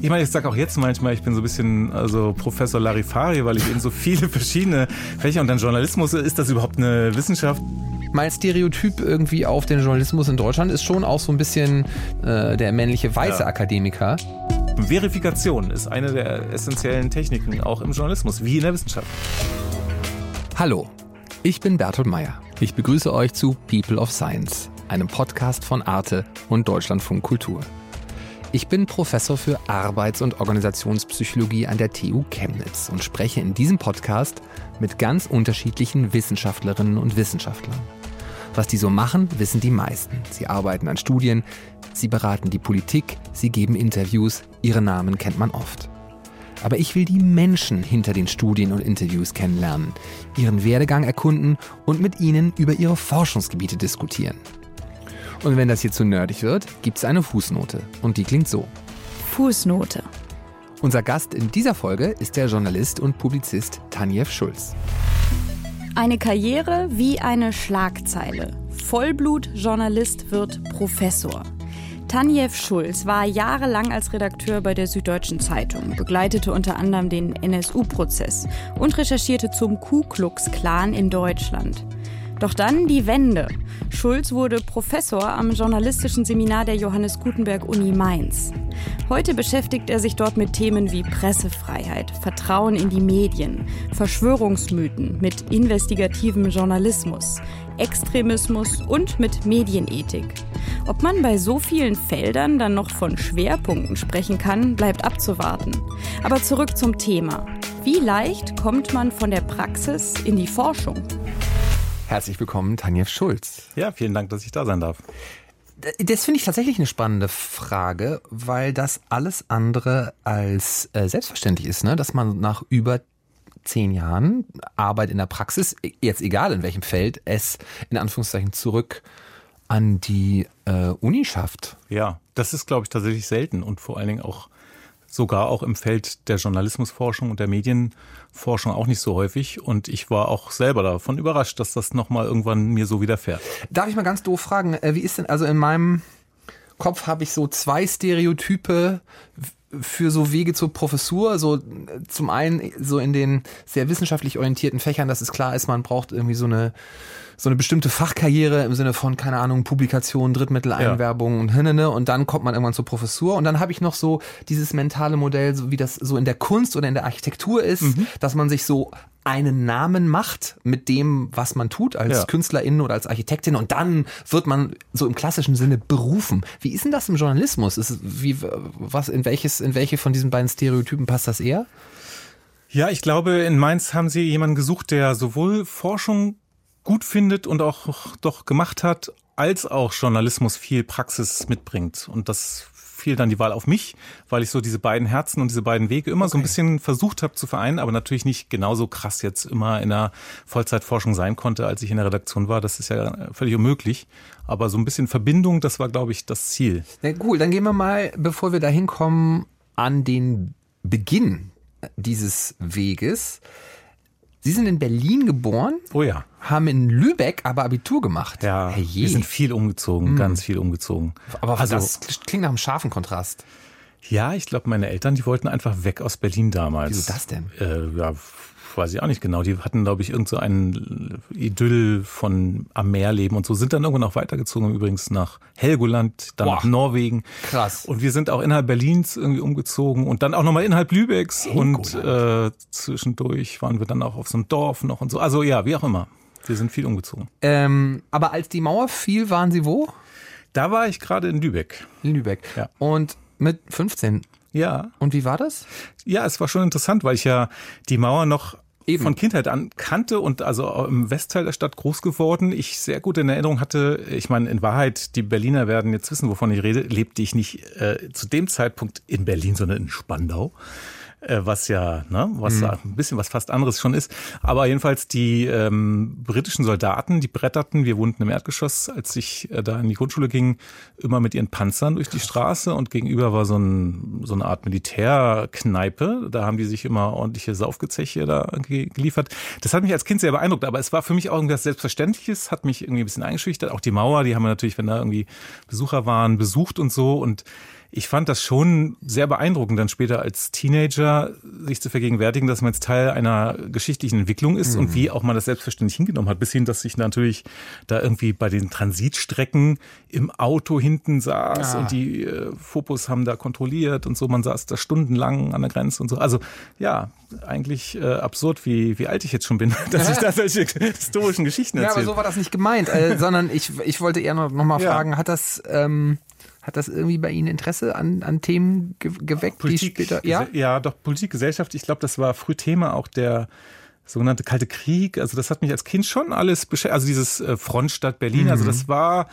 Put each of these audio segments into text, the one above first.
Ich meine, ich sage auch jetzt manchmal, ich bin so ein bisschen also Professor Larifari, weil ich eben so viele verschiedene Fächer und dann Journalismus, ist das überhaupt eine Wissenschaft? Mein Stereotyp irgendwie auf den Journalismus in Deutschland ist schon auch so ein bisschen äh, der männliche weiße ja. Akademiker. Verifikation ist eine der essentiellen Techniken, auch im Journalismus, wie in der Wissenschaft. Hallo, ich bin Bertolt Meyer. Ich begrüße euch zu People of Science, einem Podcast von Arte und Deutschlandfunk Kultur. Ich bin Professor für Arbeits- und Organisationspsychologie an der TU Chemnitz und spreche in diesem Podcast mit ganz unterschiedlichen Wissenschaftlerinnen und Wissenschaftlern. Was die so machen, wissen die meisten. Sie arbeiten an Studien, sie beraten die Politik, sie geben Interviews, ihre Namen kennt man oft. Aber ich will die Menschen hinter den Studien und Interviews kennenlernen, ihren Werdegang erkunden und mit ihnen über ihre Forschungsgebiete diskutieren. Und wenn das hier zu nerdig wird, gibt es eine Fußnote. Und die klingt so. Fußnote. Unser Gast in dieser Folge ist der Journalist und Publizist Tanjev Schulz. Eine Karriere wie eine Schlagzeile. Vollblut-Journalist wird Professor. Tanjev Schulz war jahrelang als Redakteur bei der Süddeutschen Zeitung, begleitete unter anderem den NSU-Prozess und recherchierte zum Ku Klux Klan in Deutschland. Doch dann die Wende. Schulz wurde Professor am journalistischen Seminar der Johannes Gutenberg Uni Mainz. Heute beschäftigt er sich dort mit Themen wie Pressefreiheit, Vertrauen in die Medien, Verschwörungsmythen, mit investigativem Journalismus, Extremismus und mit Medienethik. Ob man bei so vielen Feldern dann noch von Schwerpunkten sprechen kann, bleibt abzuwarten. Aber zurück zum Thema. Wie leicht kommt man von der Praxis in die Forschung? Herzlich willkommen, Tanja Schulz. Ja, vielen Dank, dass ich da sein darf. Das finde ich tatsächlich eine spannende Frage, weil das alles andere als äh, selbstverständlich ist, ne? dass man nach über zehn Jahren Arbeit in der Praxis, jetzt egal in welchem Feld, es in Anführungszeichen zurück an die äh, Uni schafft. Ja, das ist, glaube ich, tatsächlich selten und vor allen Dingen auch sogar auch im Feld der Journalismusforschung und der Medienforschung auch nicht so häufig. Und ich war auch selber davon überrascht, dass das nochmal irgendwann mir so widerfährt. Darf ich mal ganz doof fragen, äh, wie ist denn, also in meinem Kopf habe ich so zwei Stereotype für so Wege zur Professur, so zum einen so in den sehr wissenschaftlich orientierten Fächern, dass es klar ist, man braucht irgendwie so eine so eine bestimmte Fachkarriere im Sinne von, keine Ahnung, Publikation, Drittmitteleinwerbung ja. und hinnene und dann kommt man irgendwann zur Professur und dann habe ich noch so dieses mentale Modell, so wie das so in der Kunst oder in der Architektur ist, mhm. dass man sich so einen Namen macht mit dem, was man tut als ja. Künstlerin oder als Architektin und dann wird man so im klassischen Sinne berufen. Wie ist denn das im Journalismus? Ist, wie, was, in welches, in welche von diesen beiden Stereotypen passt das eher? Ja, ich glaube, in Mainz haben Sie jemanden gesucht, der sowohl Forschung gut findet und auch doch gemacht hat, als auch Journalismus viel Praxis mitbringt. Und das fiel dann die Wahl auf mich, weil ich so diese beiden Herzen und diese beiden Wege immer okay. so ein bisschen versucht habe zu vereinen, aber natürlich nicht genauso krass jetzt immer in der Vollzeitforschung sein konnte, als ich in der Redaktion war. Das ist ja völlig unmöglich. Aber so ein bisschen Verbindung, das war, glaube ich, das Ziel. Na cool, dann gehen wir mal, bevor wir da hinkommen, an den Beginn dieses Weges. Sie sind in Berlin geboren. Oh ja. Haben in Lübeck aber Abitur gemacht. Ja. Hey, wir sind viel umgezogen, mhm. ganz viel umgezogen. Aber also, das klingt nach einem scharfen Kontrast. Ja, ich glaube, meine Eltern, die wollten einfach weg aus Berlin damals. Wieso das denn? Äh, ja, weiß ich auch nicht genau. Die hatten, glaube ich, irgend so einen Idyll von am Meer leben und so, sind dann irgendwann auch weitergezogen, übrigens nach Helgoland, dann Boah. nach Norwegen. Krass. Und wir sind auch innerhalb Berlins irgendwie umgezogen und dann auch nochmal innerhalb Lübecks Helgoland. und äh, zwischendurch waren wir dann auch auf so einem Dorf noch und so. Also ja, wie auch immer. Wir sind viel umgezogen. Ähm, aber als die Mauer fiel, waren Sie wo? Da war ich gerade in Lübeck. In Lübeck. Ja. Und mit 15 ja. Und wie war das? Ja, es war schon interessant, weil ich ja die Mauer noch Eben. von Kindheit an kannte und also im Westteil der Stadt groß geworden. Ich sehr gut in Erinnerung hatte, ich meine, in Wahrheit, die Berliner werden jetzt wissen, wovon ich rede, lebte ich nicht äh, zu dem Zeitpunkt in Berlin, sondern in Spandau. Äh, was ja, ne, was mhm. ein bisschen was fast anderes schon ist. Aber jedenfalls die ähm, britischen Soldaten, die bretterten, wir wohnten im Erdgeschoss, als ich äh, da in die Grundschule ging, immer mit ihren Panzern durch die Straße und gegenüber war so, ein, so eine Art Militärkneipe. Da haben die sich immer ordentliche Saufgezeche da geliefert. Das hat mich als Kind sehr beeindruckt, aber es war für mich auch irgendwas Selbstverständliches, hat mich irgendwie ein bisschen eingeschüchtert. Auch die Mauer, die haben wir natürlich, wenn da irgendwie Besucher waren, besucht und so und ich fand das schon sehr beeindruckend, dann später als Teenager sich zu vergegenwärtigen, dass man jetzt Teil einer geschichtlichen Entwicklung ist mhm. und wie auch man das selbstverständlich hingenommen hat, bis hin, dass ich natürlich da irgendwie bei den Transitstrecken im Auto hinten saß ah. und die äh, Fopus haben da kontrolliert und so, man saß da stundenlang an der Grenze und so. Also ja, eigentlich äh, absurd, wie, wie alt ich jetzt schon bin, dass ich da solche historischen Geschichten erzähle. Ja, aber so war das nicht gemeint, äh, sondern ich, ich wollte eher noch, noch mal ja. fragen, hat das... Ähm hat das irgendwie bei Ihnen Interesse an, an Themen ge geweckt, Politik, die später, ja? Ja, doch, Politik, Gesellschaft, ich glaube, das war früh Thema auch der sogenannte Kalte Krieg. Also das hat mich als Kind schon alles beschäftigt. Also dieses äh, Frontstadt Berlin, also mhm. also das war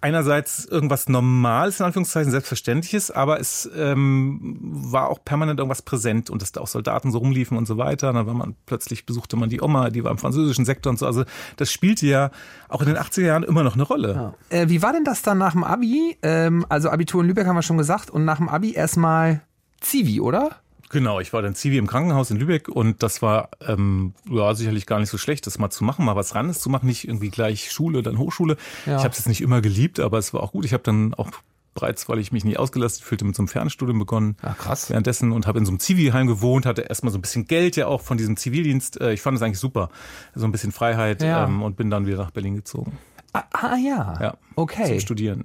einerseits irgendwas Normales, in Anführungszeichen, Selbstverständliches, aber es ähm, war auch permanent irgendwas präsent und dass da auch Soldaten so rumliefen und so weiter. dann war man plötzlich besuchte man die Oma, die war im französischen Sektor und so. Also das spielte ja auch in den 80er Jahren immer noch eine Rolle. Ja. Äh, wie war denn das dann nach dem Abi? Ähm, also Abitur in Lübeck haben wir schon gesagt und nach dem Abi erstmal Zivi, oder? Genau, ich war dann Zivi im Krankenhaus in Lübeck und das war ähm, ja sicherlich gar nicht so schlecht, das mal zu machen, mal was Randes zu machen, nicht irgendwie gleich Schule, dann Hochschule. Ja. Ich habe es jetzt nicht immer geliebt, aber es war auch gut. Ich habe dann auch bereits, weil ich mich nicht ausgelastet fühlte, mit so einem Fernstudium begonnen. Ach, krass. Währenddessen und habe in so einem Zivilheim gewohnt, hatte erstmal so ein bisschen Geld ja auch von diesem Zivildienst. Äh, ich fand es eigentlich super, so ein bisschen Freiheit ja. ähm, und bin dann wieder nach Berlin gezogen. Ah, ah ja. Ja. Okay. Zum Studieren.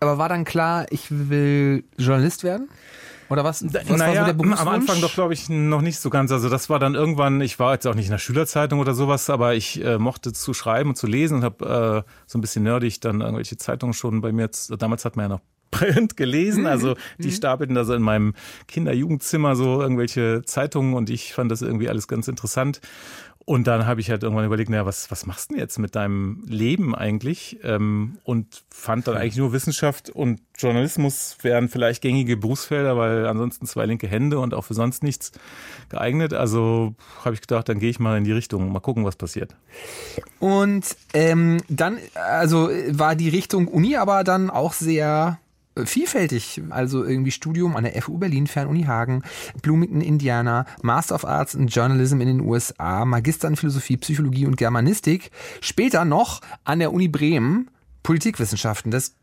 Aber war dann klar, ich will Journalist werden? Oder was? was naja, war so der am Anfang doch, glaube ich, noch nicht so ganz. Also das war dann irgendwann, ich war jetzt auch nicht in der Schülerzeitung oder sowas, aber ich äh, mochte zu schreiben und zu lesen und habe äh, so ein bisschen nerdig dann irgendwelche Zeitungen schon bei mir, damals hat man ja noch Print gelesen. Mhm. Also die mhm. stapelten da so in meinem Kinder-Jugendzimmer so irgendwelche Zeitungen und ich fand das irgendwie alles ganz interessant. Und dann habe ich halt irgendwann überlegt, naja, was, was machst du denn jetzt mit deinem Leben eigentlich? Ähm, und fand dann eigentlich nur Wissenschaft und Journalismus wären vielleicht gängige Berufsfelder, weil ansonsten zwei linke Hände und auch für sonst nichts geeignet. Also habe ich gedacht, dann gehe ich mal in die Richtung, mal gucken, was passiert. Und ähm, dann, also war die Richtung Uni aber dann auch sehr vielfältig. Also irgendwie Studium an der FU Berlin, Fernuni Hagen, Bloomington, Indiana, Master of Arts in Journalism in den USA, Magister in Philosophie, Psychologie und Germanistik. Später noch an der Uni Bremen Politikwissenschaften. Das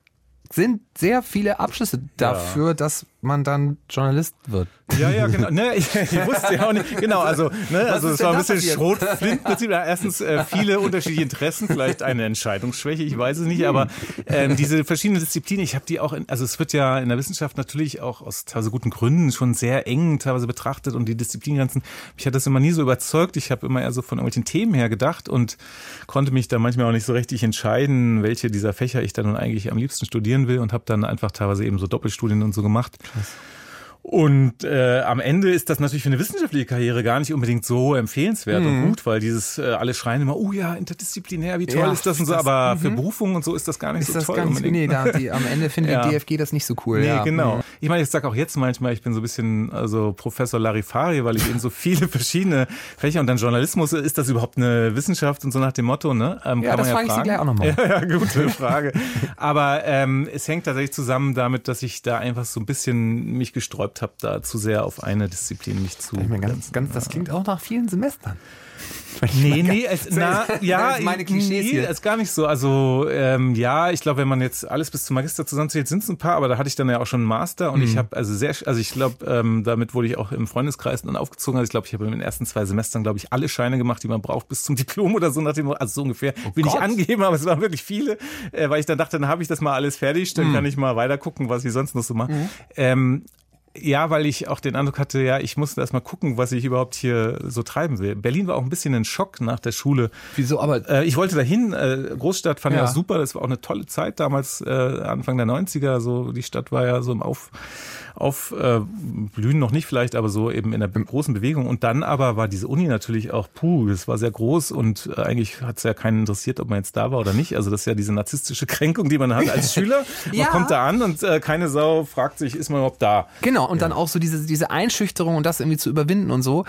sind sehr viele Abschlüsse dafür, ja. dass man dann Journalist wird. Ja, ja, genau. Ne, ich, ich wusste ja auch nicht. Genau, also, ne, also es war ein bisschen Schrotflint-Prinzip. Erstens äh, viele unterschiedliche Interessen, vielleicht eine Entscheidungsschwäche, ich weiß es nicht, aber ähm, diese verschiedenen Disziplinen, ich habe die auch, in, also es wird ja in der Wissenschaft natürlich auch aus teilweise guten Gründen schon sehr eng teilweise betrachtet und die Disziplinengrenzen, mich hat das immer nie so überzeugt. Ich habe immer eher so von irgendwelchen Themen her gedacht und konnte mich da manchmal auch nicht so richtig entscheiden, welche dieser Fächer ich dann nun eigentlich am liebsten studieren will und habe dann einfach teilweise eben so Doppelstudien und so gemacht. Krass. Und äh, am Ende ist das natürlich für eine wissenschaftliche Karriere gar nicht unbedingt so empfehlenswert mhm. und gut, weil dieses äh, alle schreien immer, oh ja, interdisziplinär, wie toll ja, ist das und so, aber mhm. für Berufung und so ist das gar nicht ist so das toll. Nicht, nee, da, die, am Ende findet ja. die DFG das nicht so cool. Nee, ja. genau. Mhm. Ich meine, ich sage auch jetzt manchmal, ich bin so ein bisschen also Professor Larifari, weil ich eben so viele verschiedene Fächer und dann Journalismus, ist das überhaupt eine Wissenschaft und so nach dem Motto, ne? Ähm, ja, das frage ich Sie gleich auch nochmal. Ja, ja, gute Frage. aber ähm, es hängt tatsächlich zusammen damit, dass ich da einfach so ein bisschen mich gesträubt habe, da zu sehr auf eine Disziplin mich zu. Ich meine, ganz, ganz, das klingt auch nach vielen Semestern. Nee, nee, es, na, ja, meine nee, ist gar nicht so. Also ähm, ja, ich glaube, wenn man jetzt alles bis zum Magister zusammenzählt, sind es ein paar, aber da hatte ich dann ja auch schon einen Master und mhm. ich habe also sehr, also ich glaube, ähm, damit wurde ich auch im Freundeskreis dann aufgezogen. Also ich glaube, ich habe in den ersten zwei Semestern, glaube ich, alle Scheine gemacht, die man braucht bis zum Diplom oder so, nach dem, also so ungefähr. Oh Will ich angeben, aber es waren wirklich viele, äh, weil ich dann dachte, dann habe ich das mal alles fertig, dann mhm. kann ich mal weiter gucken, was ich sonst noch so mache. Mhm. Ähm, ja, weil ich auch den Eindruck hatte, ja, ich musste erst mal gucken, was ich überhaupt hier so treiben will. Berlin war auch ein bisschen ein Schock nach der Schule. Wieso? Aber äh, ich wollte dahin. Äh, Großstadt fand ja. ich auch super. Das war auch eine tolle Zeit damals, äh, Anfang der 90er. So die Stadt war ja so im Auf aufblühen äh, noch nicht vielleicht, aber so eben in der großen Bewegung. Und dann aber war diese Uni natürlich auch, puh, das war sehr groß und äh, eigentlich hat es ja keinen interessiert, ob man jetzt da war oder nicht. Also das ist ja diese narzisstische Kränkung, die man hat als Schüler. Man ja. kommt da an und äh, keine Sau fragt sich, ist man überhaupt da? Genau, und ja. dann auch so diese, diese Einschüchterung und das irgendwie zu überwinden und so.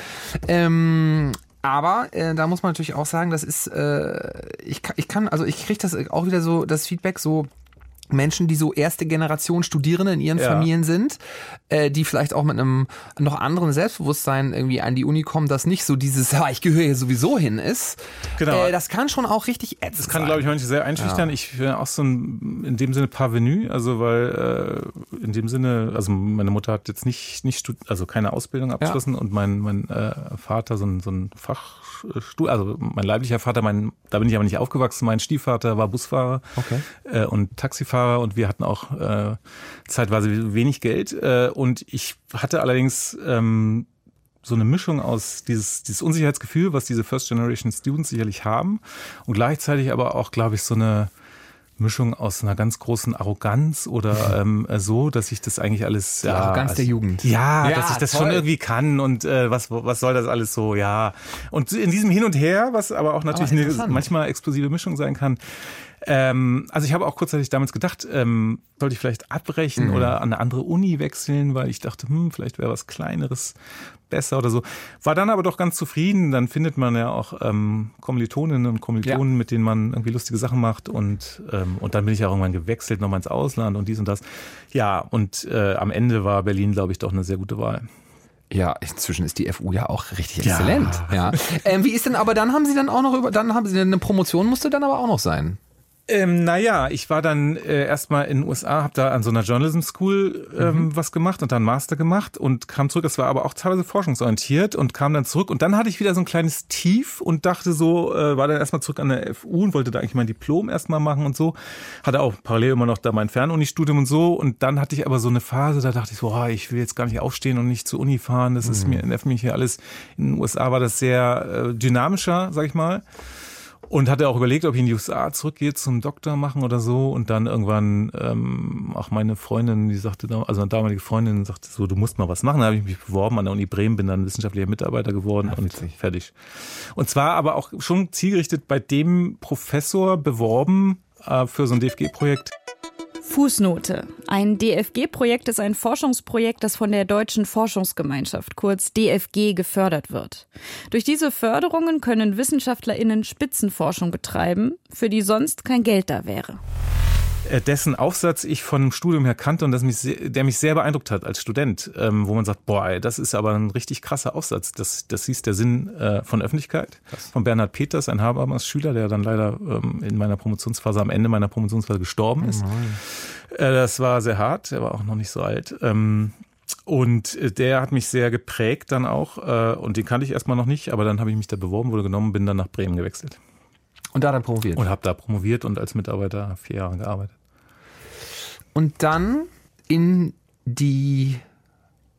Ähm, aber äh, da muss man natürlich auch sagen, das ist, äh, ich, ich kann, also ich kriege das auch wieder so, das Feedback so, Menschen, die so erste Generation Studierende in ihren ja. Familien sind, äh, die vielleicht auch mit einem noch anderen Selbstbewusstsein irgendwie an die Uni kommen, das nicht so dieses, ah, ich gehöre hier sowieso hin ist. Genau. Äh, das kann schon auch richtig ätzend Das kann, glaube ich, manche sehr einschüchtern. Ja. Ich bin auch so ein, in dem Sinne Parvenu, also weil äh, in dem Sinne, also meine Mutter hat jetzt nicht, nicht also keine Ausbildung abgeschlossen ja. und mein, mein äh, Vater so ein, so ein Fachstuhl, also mein leiblicher Vater, mein, da bin ich aber nicht aufgewachsen, mein Stiefvater war Busfahrer okay. äh, und Taxifahrer Taxifahrer und wir hatten auch äh, zeitweise wenig Geld. Äh, und ich hatte allerdings ähm, so eine Mischung aus dieses, dieses Unsicherheitsgefühl, was diese First Generation Students sicherlich haben und gleichzeitig aber auch, glaube ich, so eine Mischung aus einer ganz großen Arroganz oder ähm, so, dass ich das eigentlich alles Die ja, Arroganz also, der Jugend. Ja, ja, dass ich das toll. schon irgendwie kann und äh, was was soll das alles so, ja. Und in diesem Hin und Her, was aber auch natürlich oh, eine manchmal explosive Mischung sein kann, ähm, also ich habe auch kurzzeitig damals gedacht, ähm, sollte ich vielleicht abbrechen mhm. oder an eine andere Uni wechseln, weil ich dachte, hm, vielleicht wäre was Kleineres besser oder so. War dann aber doch ganz zufrieden. Dann findet man ja auch ähm, Kommilitoninnen und Kommilitonen, ja. mit denen man irgendwie lustige Sachen macht. Und, ähm, und dann bin ich auch irgendwann gewechselt, nochmal ins Ausland und dies und das. Ja, und äh, am Ende war Berlin, glaube ich, doch eine sehr gute Wahl. Ja, inzwischen ist die FU ja auch richtig ja. exzellent. Ja. Ähm, wie ist denn, aber dann haben Sie dann auch noch über, dann haben Sie eine Promotion musste dann aber auch noch sein. Ähm, naja, ich war dann äh, erstmal in den USA, habe da an so einer Journalism School ähm, mhm. was gemacht und dann Master gemacht und kam zurück. Das war aber auch teilweise forschungsorientiert und kam dann zurück. Und dann hatte ich wieder so ein kleines Tief und dachte so, äh, war dann erstmal zurück an der FU und wollte da eigentlich mein Diplom erstmal machen und so. Hatte auch parallel immer noch da mein Fernuni-Studium und so. Und dann hatte ich aber so eine Phase, da dachte ich so, oh, ich will jetzt gar nicht aufstehen und nicht zur Uni fahren. Das mhm. ist mir, nervt mich hier alles. In den USA war das sehr äh, dynamischer, sag ich mal. Und hatte auch überlegt, ob ich in die USA zurückgehe zum Doktor machen oder so. Und dann irgendwann ähm, auch meine Freundin, die sagte, also eine damalige Freundin sagte so, du musst mal was machen. Da habe ich mich beworben an der Uni Bremen, bin dann wissenschaftlicher Mitarbeiter geworden Ach, und fertig. Und zwar aber auch schon zielgerichtet bei dem Professor beworben äh, für so ein DFG-Projekt. Fußnote. Ein DFG-Projekt ist ein Forschungsprojekt, das von der Deutschen Forschungsgemeinschaft, kurz DFG, gefördert wird. Durch diese Förderungen können WissenschaftlerInnen Spitzenforschung betreiben, für die sonst kein Geld da wäre. Äh, dessen Aufsatz ich von dem Studium her kannte und das mich, der mich sehr beeindruckt hat als Student, ähm, wo man sagt, boah, ey, das ist aber ein richtig krasser Aufsatz. Das, das hieß der Sinn äh, von Öffentlichkeit Krass. von Bernhard Peters, ein Habermas Schüler, der dann leider ähm, in meiner Promotionsphase, am Ende meiner Promotionsphase gestorben ist. Oh das war sehr hart, er war auch noch nicht so alt. Ähm, und der hat mich sehr geprägt dann auch. Und den kannte ich erstmal noch nicht, aber dann habe ich mich da beworben, wurde genommen, bin dann nach Bremen gewechselt. Und da dann promoviert? Und habe da promoviert und als Mitarbeiter vier Jahre gearbeitet. Und dann in die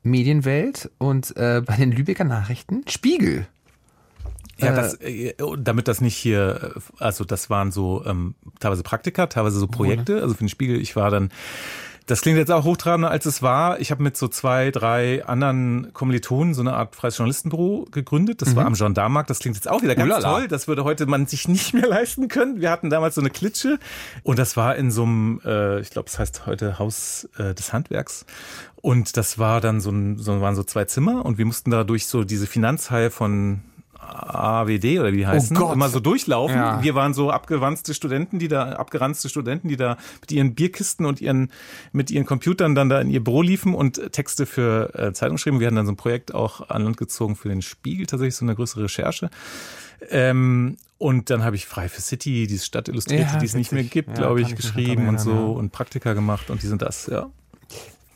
Medienwelt und äh, bei den Lübecker Nachrichten Spiegel. Ja, das, äh, damit das nicht hier, also das waren so ähm, teilweise Praktika, teilweise so Projekte. Also für den Spiegel, ich war dann das klingt jetzt auch hochtrabender, als es war. Ich habe mit so zwei, drei anderen Kommilitonen so eine Art freies Journalistenbüro gegründet. Das mhm. war am Gendarmarkt. Das klingt jetzt auch wieder ganz Uhlala. toll. Das würde heute man sich nicht mehr leisten können. Wir hatten damals so eine Klitsche und das war in so einem, äh, ich glaube, es heißt heute Haus äh, des Handwerks. Und das war dann so, ein, so waren so zwei Zimmer und wir mussten da durch so diese Finanzhaie von AWD oder wie die oh heißen, oh immer so durchlaufen. Ja. Wir waren so abgewanzte Studenten, die da, abgeranzte Studenten, die da mit ihren Bierkisten und ihren, mit ihren Computern dann da in ihr Büro liefen und Texte für äh, Zeitungen schrieben. Wir hatten dann so ein Projekt auch an Land gezogen für den Spiegel, tatsächlich so eine größere Recherche. Ähm, und dann habe ich Frei für City, diese Stadt illustrierte, ja, die es nicht mehr gibt, ja, glaube ich, geschrieben und so und Praktika gemacht und die sind das, ja.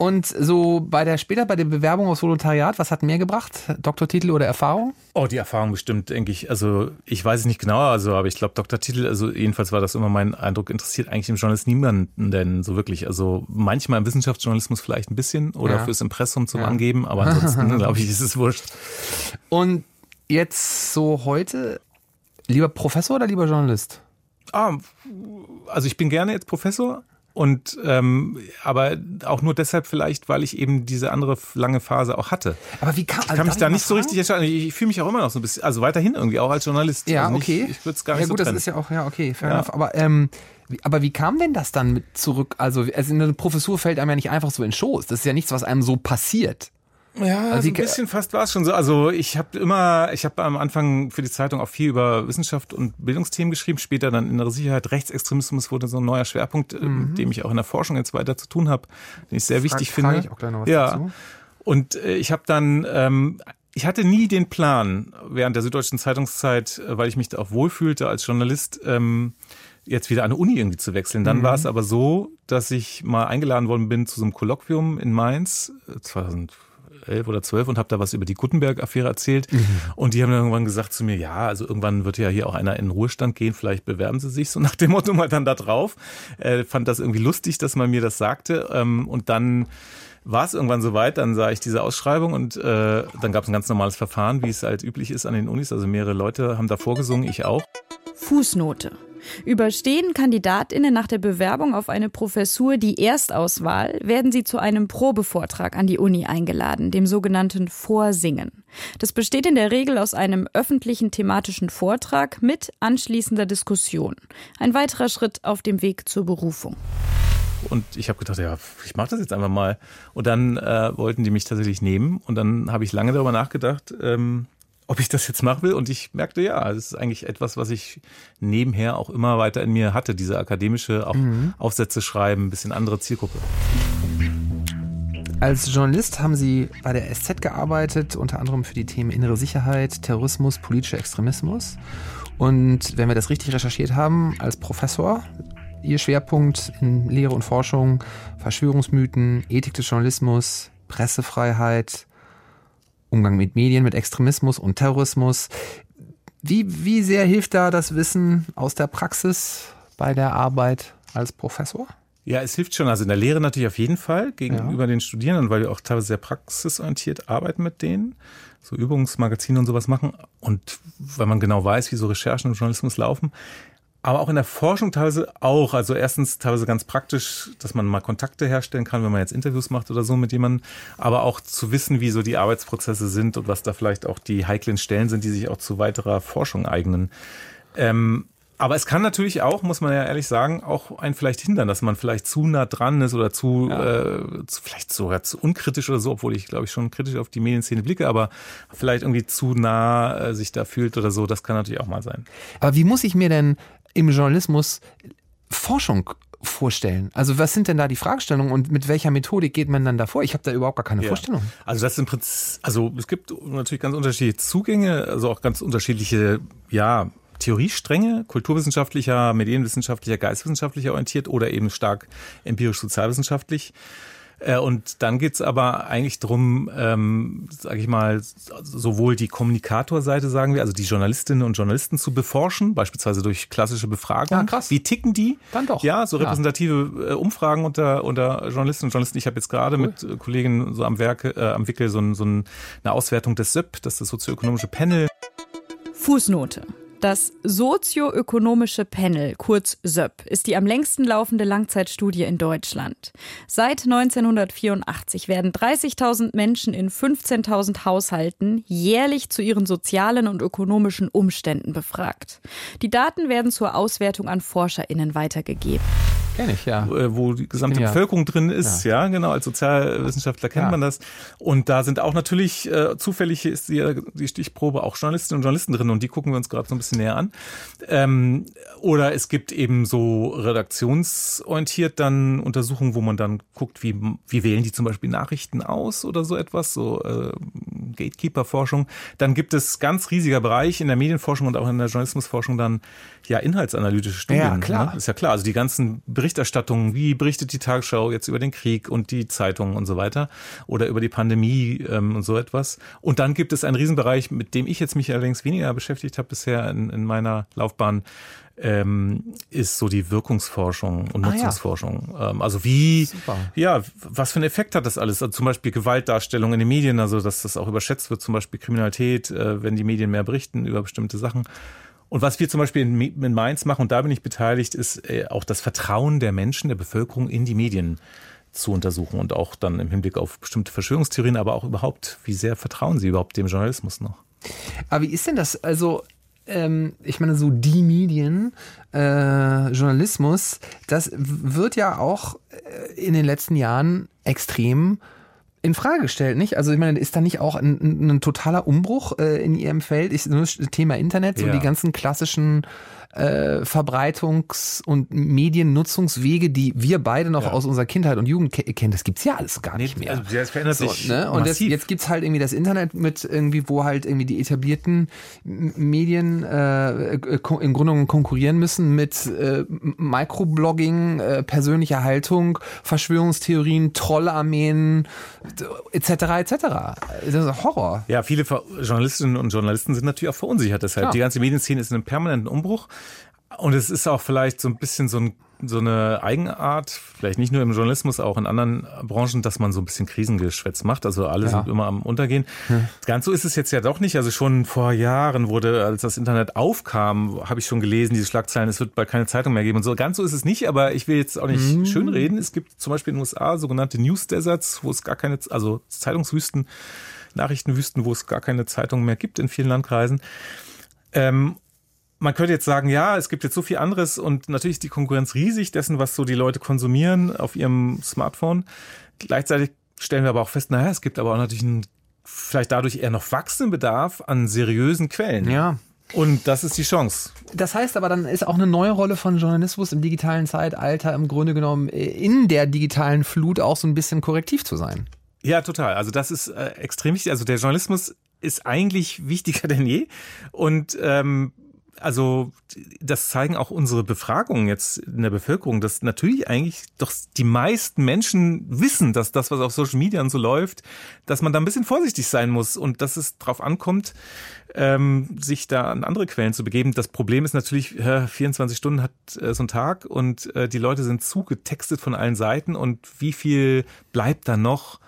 Und so bei der später bei der Bewerbung aufs Volontariat, was hat mehr gebracht? Doktortitel oder Erfahrung? Oh, die Erfahrung bestimmt, denke ich. Also ich weiß es nicht genau, also aber ich glaube Doktortitel, also jedenfalls war das immer mein Eindruck, interessiert eigentlich im Journalist niemanden denn so wirklich. Also manchmal im Wissenschaftsjournalismus vielleicht ein bisschen oder ja. fürs Impressum zum ja. Angeben, aber ansonsten glaube ich, ist es wurscht. Und jetzt so heute, lieber Professor oder lieber Journalist? Ah, also ich bin gerne jetzt Professor, und ähm, aber auch nur deshalb vielleicht, weil ich eben diese andere lange Phase auch hatte. Aber wie kam, ich kann mich da nicht so richtig entscheiden. Ich, ich fühle mich auch immer noch so ein bisschen, also weiterhin irgendwie auch als Journalist. Ja, also nicht, okay. Ich würde es gar nicht ja, gut, so trennen. das ist ja auch ja okay, fair ja. enough. Aber ähm, aber wie kam denn das dann mit zurück? Also, also eine Professur fällt einem ja nicht einfach so in Schoß. Das ist ja nichts, was einem so passiert. Ja, also ein bisschen fast war es schon so. Also ich habe immer, ich habe am Anfang für die Zeitung auch viel über Wissenschaft und Bildungsthemen geschrieben, später dann innere Sicherheit, Rechtsextremismus wurde so ein neuer Schwerpunkt, äh, mhm. mit dem ich auch in der Forschung jetzt weiter zu tun habe, den ich sehr Frag, wichtig finde. Ich auch gleich noch was ja. Dazu. Und äh, ich habe dann ähm, ich hatte nie den Plan während der Süddeutschen Zeitungszeit, äh, weil ich mich da auch wohlfühlte als Journalist, ähm, jetzt wieder an eine Uni irgendwie zu wechseln. Dann mhm. war es aber so, dass ich mal eingeladen worden bin zu so einem Kolloquium in Mainz 2011 äh, oder 12 und habe da was über die Gutenberg-Affäre erzählt. Mhm. Und die haben dann irgendwann gesagt zu mir, ja, also irgendwann wird ja hier auch einer in den Ruhestand gehen, vielleicht bewerben sie sich so nach dem Motto mal dann da drauf. Äh, fand das irgendwie lustig, dass man mir das sagte. Ähm, und dann war es irgendwann soweit, dann sah ich diese Ausschreibung und äh, dann gab es ein ganz normales Verfahren, wie es halt üblich ist an den Unis. Also mehrere Leute haben da vorgesungen, ich auch. Fußnote. Überstehen Kandidatinnen nach der Bewerbung auf eine Professur die Erstauswahl, werden sie zu einem Probevortrag an die Uni eingeladen, dem sogenannten Vorsingen. Das besteht in der Regel aus einem öffentlichen thematischen Vortrag mit anschließender Diskussion. Ein weiterer Schritt auf dem Weg zur Berufung. Und ich habe gedacht, ja, ich mache das jetzt einfach mal. Und dann äh, wollten die mich tatsächlich nehmen. Und dann habe ich lange darüber nachgedacht, ähm, ob ich das jetzt machen will. Und ich merkte, ja, das ist eigentlich etwas, was ich nebenher auch immer weiter in mir hatte. Diese akademische auch mhm. Aufsätze schreiben, ein bisschen andere Zielgruppe. Als Journalist haben Sie bei der SZ gearbeitet, unter anderem für die Themen innere Sicherheit, Terrorismus, politischer Extremismus. Und wenn wir das richtig recherchiert haben, als Professor, Ihr Schwerpunkt in Lehre und Forschung, Verschwörungsmythen, Ethik des Journalismus, Pressefreiheit, Umgang mit Medien, mit Extremismus und Terrorismus. Wie, wie sehr hilft da das Wissen aus der Praxis bei der Arbeit als Professor? Ja, es hilft schon. Also in der Lehre natürlich auf jeden Fall gegenüber ja. den Studierenden, weil wir auch teilweise sehr praxisorientiert arbeiten mit denen, so Übungsmagazine und sowas machen. Und weil man genau weiß, wie so Recherchen im Journalismus laufen, aber auch in der Forschung teilweise auch. Also erstens teilweise ganz praktisch, dass man mal Kontakte herstellen kann, wenn man jetzt Interviews macht oder so mit jemandem. Aber auch zu wissen, wie so die Arbeitsprozesse sind und was da vielleicht auch die heiklen Stellen sind, die sich auch zu weiterer Forschung eignen. Ähm, aber es kann natürlich auch, muss man ja ehrlich sagen, auch einen vielleicht hindern, dass man vielleicht zu nah dran ist oder zu, ja. äh, zu vielleicht sogar zu unkritisch oder so, obwohl ich glaube ich schon kritisch auf die Medienszene blicke, aber vielleicht irgendwie zu nah äh, sich da fühlt oder so, das kann natürlich auch mal sein. Aber wie muss ich mir denn im Journalismus Forschung vorstellen? Also was sind denn da die Fragestellungen und mit welcher Methodik geht man dann davor? Ich habe da überhaupt gar keine ja. Vorstellung. Also das im Prinzip, also es gibt natürlich ganz unterschiedliche Zugänge, also auch ganz unterschiedliche, ja, Theoriestränge, kulturwissenschaftlicher, medienwissenschaftlicher, geistwissenschaftlicher orientiert oder eben stark empirisch-sozialwissenschaftlich. Äh, und dann geht's aber eigentlich drum, ähm, sage ich mal, sowohl die Kommunikatorseite, sagen wir, also die Journalistinnen und Journalisten zu beforschen, beispielsweise durch klassische Befragungen. Ja, krass. Wie ticken die? Dann doch. Ja, so repräsentative ja. Äh, Umfragen unter, unter Journalistinnen und Journalisten. Ich habe jetzt gerade cool. mit Kollegen so am Werke, äh, am Wickel so, ein, so eine Auswertung des SIP, das ist das sozioökonomische Panel. Fußnote. Das sozioökonomische Panel, kurz SÖP, ist die am längsten laufende Langzeitstudie in Deutschland. Seit 1984 werden 30.000 Menschen in 15.000 Haushalten jährlich zu ihren sozialen und ökonomischen Umständen befragt. Die Daten werden zur Auswertung an ForscherInnen weitergegeben. Kenne ich, ja. Äh, wo die gesamte ja. Bevölkerung drin ist, ja. ja. genau, als Sozialwissenschaftler kennt ja. man das. Und da sind auch natürlich, äh, zufällig ist die, die Stichprobe auch Journalistinnen und Journalisten drin und die gucken wir uns gerade so ein bisschen näher an. Ähm, oder es gibt eben so redaktionsorientiert dann Untersuchungen, wo man dann guckt, wie, wie wählen die zum Beispiel Nachrichten aus oder so etwas, so äh, Gatekeeper-Forschung. Dann gibt es ganz riesiger Bereich in der Medienforschung und auch in der Journalismusforschung dann ja inhaltsanalytische Studien. Ja, klar. Ne? Ist ja klar. Also die ganzen Berichterstattungen, wie berichtet die Tagesschau jetzt über den Krieg und die Zeitungen und so weiter oder über die Pandemie ähm, und so etwas. Und dann gibt es einen Riesenbereich, mit dem ich jetzt mich allerdings weniger beschäftigt habe bisher in, in meiner Laufbahn, ähm, ist so die Wirkungsforschung und Nutzungsforschung. Ah, ja. ähm, also wie, Super. ja, was für einen Effekt hat das alles? Also zum Beispiel Gewaltdarstellung in den Medien, also dass das auch überschätzt wird, zum Beispiel Kriminalität, äh, wenn die Medien mehr berichten über bestimmte Sachen. Und was wir zum Beispiel in, in Mainz machen, und da bin ich beteiligt, ist äh, auch das Vertrauen der Menschen, der Bevölkerung in die Medien zu untersuchen und auch dann im Hinblick auf bestimmte Verschwörungstheorien, aber auch überhaupt, wie sehr vertrauen sie überhaupt dem Journalismus noch? Aber wie ist denn das? Also ähm, ich meine, so die Medien, äh, Journalismus, das wird ja auch äh, in den letzten Jahren extrem in Frage stellt, nicht? Also ich meine, ist da nicht auch ein, ein, ein totaler Umbruch äh, in ihrem Feld? Ich, das Thema Internet, so ja. die ganzen klassischen äh, Verbreitungs- und Mediennutzungswege, die wir beide noch ja. aus unserer Kindheit und Jugend ke kennen, das gibt's ja alles gar nicht mehr. Also das verändert so, sich ne? Und das, jetzt gibt's halt irgendwie das Internet mit irgendwie, wo halt irgendwie die etablierten Medien äh, im Grunde genommen konkurrieren müssen mit äh, Microblogging, äh, persönlicher Haltung, Verschwörungstheorien, Trollarmeen etc. etc. Das ist Horror. Ja, viele Journalistinnen und Journalisten sind natürlich auch verunsichert deshalb. Ja. Die ganze Medienszene ist in einem permanenten Umbruch. Und es ist auch vielleicht so ein bisschen so, ein, so eine Eigenart, vielleicht nicht nur im Journalismus, auch in anderen Branchen, dass man so ein bisschen Krisengeschwätz macht. Also alle ja. sind immer am Untergehen. Hm. Ganz so ist es jetzt ja doch nicht. Also schon vor Jahren wurde, als das Internet aufkam, habe ich schon gelesen, diese Schlagzeilen, es wird bald keine Zeitung mehr geben und so. Ganz so ist es nicht, aber ich will jetzt auch nicht hm. schönreden. Es gibt zum Beispiel in den USA sogenannte News Deserts, wo es gar keine, also Zeitungswüsten, Nachrichtenwüsten, wo es gar keine Zeitung mehr gibt in vielen Landkreisen. Ähm, man könnte jetzt sagen, ja, es gibt jetzt so viel anderes und natürlich ist die Konkurrenz riesig dessen, was so die Leute konsumieren auf ihrem Smartphone. Gleichzeitig stellen wir aber auch fest, naja, es gibt aber auch natürlich einen vielleicht dadurch eher noch wachsenden Bedarf an seriösen Quellen. Ja. Und das ist die Chance. Das heißt aber, dann ist auch eine neue Rolle von Journalismus im digitalen Zeitalter im Grunde genommen in der digitalen Flut auch so ein bisschen korrektiv zu sein. Ja, total. Also das ist äh, extrem wichtig. Also der Journalismus ist eigentlich wichtiger denn je. Und ähm, also das zeigen auch unsere Befragungen jetzt in der Bevölkerung, dass natürlich eigentlich doch die meisten Menschen wissen, dass das, was auf Social Media und so läuft, dass man da ein bisschen vorsichtig sein muss und dass es darauf ankommt, ähm, sich da an andere Quellen zu begeben. Das Problem ist natürlich, äh, 24 Stunden hat äh, so ein Tag und äh, die Leute sind zugetextet von allen Seiten und wie viel bleibt da noch?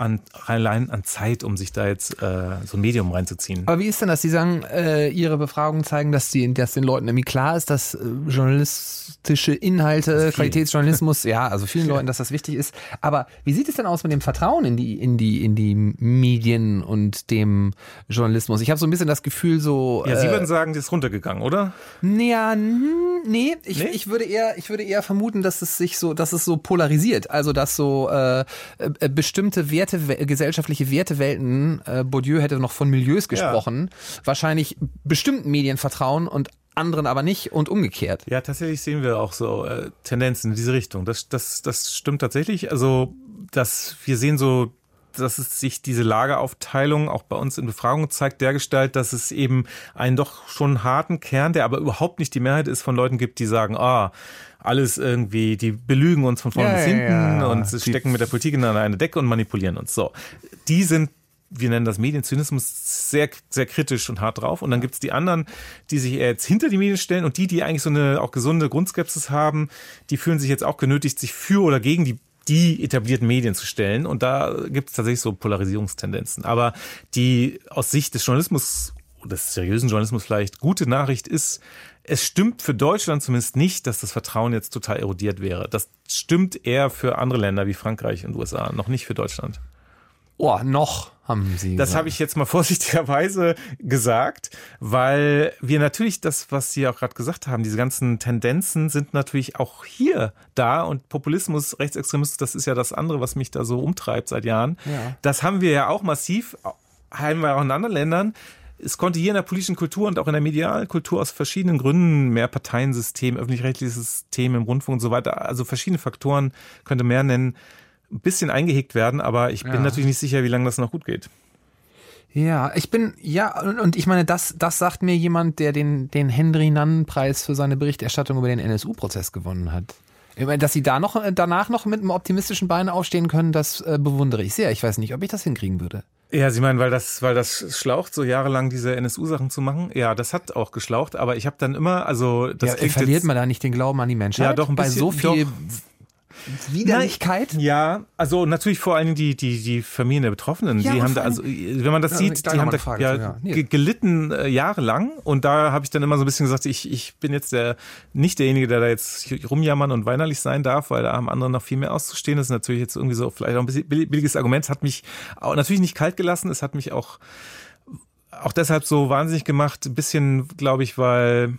An, allein an Zeit, um sich da jetzt äh, so ein Medium reinzuziehen. Aber wie ist denn das? Sie sagen, äh, Ihre Befragungen zeigen, dass, die, dass den Leuten irgendwie klar ist, dass äh, journalistische Inhalte, Qualitätsjournalismus, ja, also vielen Leuten, dass das wichtig ist. Aber wie sieht es denn aus mit dem Vertrauen in die, in die, in die Medien und dem Journalismus? Ich habe so ein bisschen das Gefühl, so. Ja, Sie äh, würden sagen, das ist runtergegangen, oder? Ja, nee, ich, nee? ich würde eher, ich würde eher vermuten, dass es sich so, dass es so polarisiert. Also dass so äh, äh bestimmte Werte Werte, gesellschaftliche Wertewelten, äh, Bourdieu hätte noch von Milieus gesprochen, ja. wahrscheinlich bestimmten Medien vertrauen und anderen aber nicht und umgekehrt. Ja, tatsächlich sehen wir auch so äh, Tendenzen in diese Richtung. Das, das, das stimmt tatsächlich. Also, dass wir sehen so dass es sich diese Lageraufteilung auch bei uns in Befragungen zeigt, der Gestalt, dass es eben einen doch schon harten Kern, der aber überhaupt nicht die Mehrheit ist von Leuten gibt, die sagen, ah, alles irgendwie, die belügen uns von vorne ja, bis hinten ja, ja. und stecken mit der Politik in eine Decke und manipulieren uns. So, die sind wir nennen das Medienzynismus, sehr, sehr kritisch und hart drauf. Und dann gibt's die anderen, die sich jetzt hinter die Medien stellen und die, die eigentlich so eine auch gesunde Grundskepsis haben, die fühlen sich jetzt auch genötigt, sich für oder gegen die die etablierten Medien zu stellen. Und da gibt es tatsächlich so Polarisierungstendenzen. Aber die aus Sicht des Journalismus, des seriösen Journalismus vielleicht, gute Nachricht ist, es stimmt für Deutschland zumindest nicht, dass das Vertrauen jetzt total erodiert wäre. Das stimmt eher für andere Länder wie Frankreich und USA, noch nicht für Deutschland. Oh, noch haben Sie. Das habe ich jetzt mal vorsichtigerweise gesagt, weil wir natürlich das, was Sie auch gerade gesagt haben, diese ganzen Tendenzen sind natürlich auch hier da und Populismus, Rechtsextremismus, das ist ja das andere, was mich da so umtreibt seit Jahren. Ja. Das haben wir ja auch massiv, haben wir auch in anderen Ländern es konnte hier in der politischen Kultur und auch in der medialen Kultur aus verschiedenen Gründen, mehr Parteiensystem, öffentlich-rechtliches System im Rundfunk und so weiter, also verschiedene Faktoren, könnte mehr nennen, ein bisschen eingehegt werden, aber ich bin ja. natürlich nicht sicher, wie lange das noch gut geht. Ja, ich bin, ja, und ich meine, das, das sagt mir jemand, der den, den Henry-Nannen-Preis für seine Berichterstattung über den NSU-Prozess gewonnen hat. Ich meine, dass sie da noch, danach noch mit einem optimistischen Bein aufstehen können, das äh, bewundere ich sehr. Ich weiß nicht, ob ich das hinkriegen würde. Ja, Sie meinen, weil das, weil das schlaucht, so jahrelang diese NSU-Sachen zu machen? Ja, das hat auch geschlaucht, aber ich habe dann immer, also das ja, verliert man da nicht den Glauben an die Menschheit? Ja, doch ein bisschen. Bei so viel doch, Widerlichkeit? ja, also natürlich vor allem die, die, die Familien der Betroffenen. Ja, die haben da, also, wenn man das ja, sieht, die haben da Frage, ja, ja. Nee. gelitten äh, jahrelang. Und da habe ich dann immer so ein bisschen gesagt, ich, ich bin jetzt der, nicht derjenige, der da jetzt rumjammern und weinerlich sein darf, weil da haben andere noch viel mehr auszustehen. Das ist natürlich jetzt irgendwie so vielleicht auch ein bisschen billiges Argument. Es hat mich auch natürlich nicht kalt gelassen. Es hat mich auch auch deshalb so wahnsinnig gemacht, ein bisschen, glaube ich, weil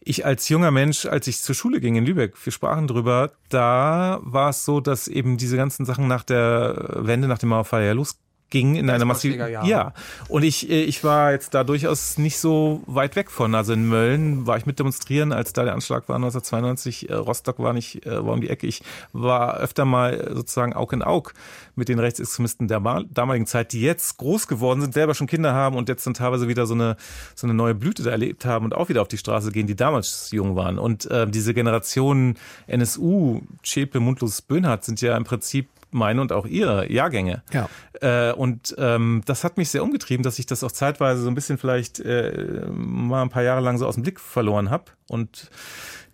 ich als junger Mensch, als ich zur Schule ging in Lübeck, wir sprachen drüber, da war es so, dass eben diese ganzen Sachen nach der Wende, nach dem Mauerfall ja los ging in einer massiven. Ja. Und ich, äh, ich war jetzt da durchaus nicht so weit weg von. Also in Mölln war ich mit demonstrieren, als da der Anschlag war 1992. Äh, Rostock war nicht, äh, war um die Ecke. Ich war öfter mal sozusagen Aug in Aug mit den Rechtsextremisten der damaligen Zeit, die jetzt groß geworden sind, selber schon Kinder haben und jetzt dann teilweise wieder so eine, so eine neue Blüte da erlebt haben und auch wieder auf die Straße gehen, die damals jung waren. Und äh, diese Generation NSU, Schäpe, Mundlos, Böhnhardt sind ja im Prinzip meine und auch ihre Jahrgänge. Ja. Äh, und ähm, das hat mich sehr umgetrieben, dass ich das auch zeitweise so ein bisschen vielleicht äh, mal ein paar Jahre lang so aus dem Blick verloren habe. Und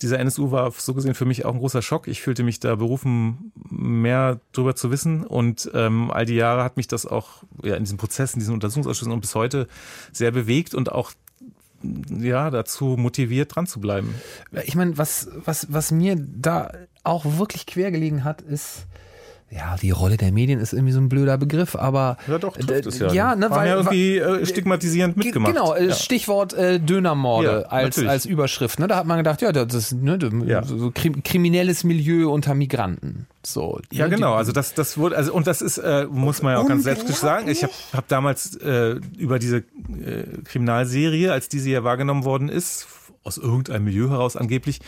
dieser NSU war so gesehen für mich auch ein großer Schock. Ich fühlte mich da berufen, mehr drüber zu wissen. Und ähm, all die Jahre hat mich das auch ja, in diesen Prozessen, diesen Untersuchungsausschüssen und bis heute sehr bewegt und auch ja, dazu motiviert, dran zu bleiben. Ich meine, was, was, was mir da auch wirklich quer gelegen hat, ist, ja, die Rolle der Medien ist irgendwie so ein blöder Begriff, aber ja doch trifft es ja. ja ne, weil, ja irgendwie äh, stigmatisierend mitgemacht. Genau, äh, ja. Stichwort äh, Dönermorde ja, als als Überschrift. Ne, da hat man gedacht, ja, das ist ne, so kriminelles Milieu unter Migranten. So. Ja, genau. Also das das wurde also und das ist äh, muss man ja auch ganz selbstkritisch sagen. Ich habe hab damals äh, über diese äh, Kriminalserie, als diese ja wahrgenommen worden ist, aus irgendeinem Milieu heraus angeblich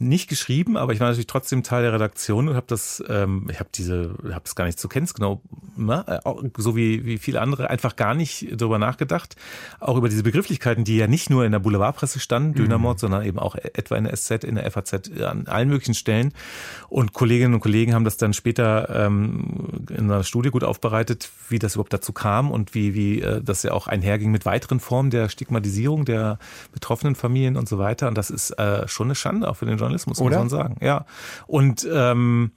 nicht geschrieben, aber ich war natürlich trotzdem Teil der Redaktion und habe das, ähm, ich habe diese, habe es gar nicht zur Kenntnis genau, ne? so wie wie viele andere einfach gar nicht darüber nachgedacht, auch über diese Begrifflichkeiten, die ja nicht nur in der Boulevardpresse standen, mhm. Dönermord, sondern eben auch etwa in der SZ, in der FAZ, an allen möglichen Stellen. Und Kolleginnen und Kollegen haben das dann später ähm, in einer Studie gut aufbereitet, wie das überhaupt dazu kam und wie wie äh, das ja auch einherging mit weiteren Formen der Stigmatisierung der betroffenen Familien und so weiter. Und das ist äh, schon eine Schande auch für den Journalismus. Journalismus, Oder? muss man sagen. Ja. Und ähm,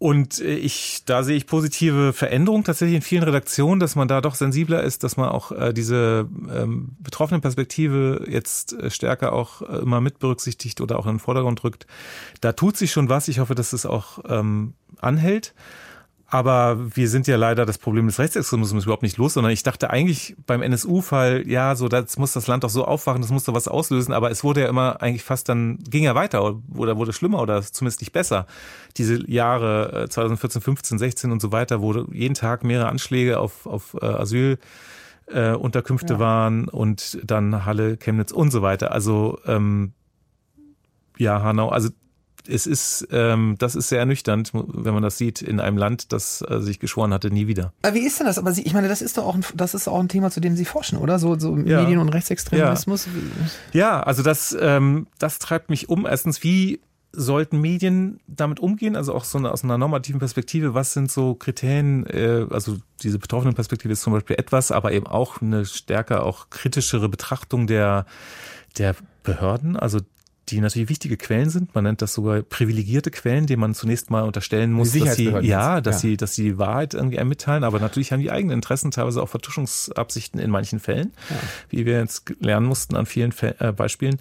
und ich, da sehe ich positive Veränderungen tatsächlich in vielen Redaktionen, dass man da doch sensibler ist, dass man auch äh, diese ähm, betroffene Perspektive jetzt äh, stärker auch äh, immer mit berücksichtigt oder auch in den Vordergrund rückt. Da tut sich schon was. Ich hoffe, dass es auch ähm, anhält. Aber wir sind ja leider das Problem des Rechtsextremismus überhaupt nicht los, sondern ich dachte eigentlich beim NSU-Fall, ja, so, das muss das Land doch so aufwachen, das muss doch was auslösen, aber es wurde ja immer eigentlich fast dann, ging ja weiter oder wurde schlimmer oder zumindest nicht besser. Diese Jahre 2014, 15, 16 und so weiter, wo jeden Tag mehrere Anschläge auf, auf äh, Asyl äh, Unterkünfte ja. waren und dann Halle, Chemnitz und so weiter. Also ähm, ja, Hanau, also es ist, ähm, das ist sehr ernüchternd, wenn man das sieht in einem Land, das äh, sich geschworen hatte, nie wieder. Aber wie ist denn das? Aber Sie, ich meine, das ist doch auch ein, das ist auch ein Thema, zu dem Sie forschen, oder? So, so ja. Medien- und Rechtsextremismus? Ja, ja also das, ähm, das treibt mich um. Erstens, wie sollten Medien damit umgehen? Also auch so eine, aus einer normativen Perspektive, was sind so Kriterien, äh, also diese betroffenen Perspektive ist zum Beispiel etwas, aber eben auch eine stärker auch kritischere Betrachtung der, der Behörden, also die natürlich wichtige Quellen sind. Man nennt das sogar privilegierte Quellen, denen man zunächst mal unterstellen muss, dass sie, ja, dass ja. sie, dass sie die Wahrheit irgendwie einem mitteilen. Aber natürlich haben die eigenen Interessen, teilweise auch Vertuschungsabsichten in manchen Fällen, ja. wie wir jetzt lernen mussten an vielen Fäll äh, Beispielen.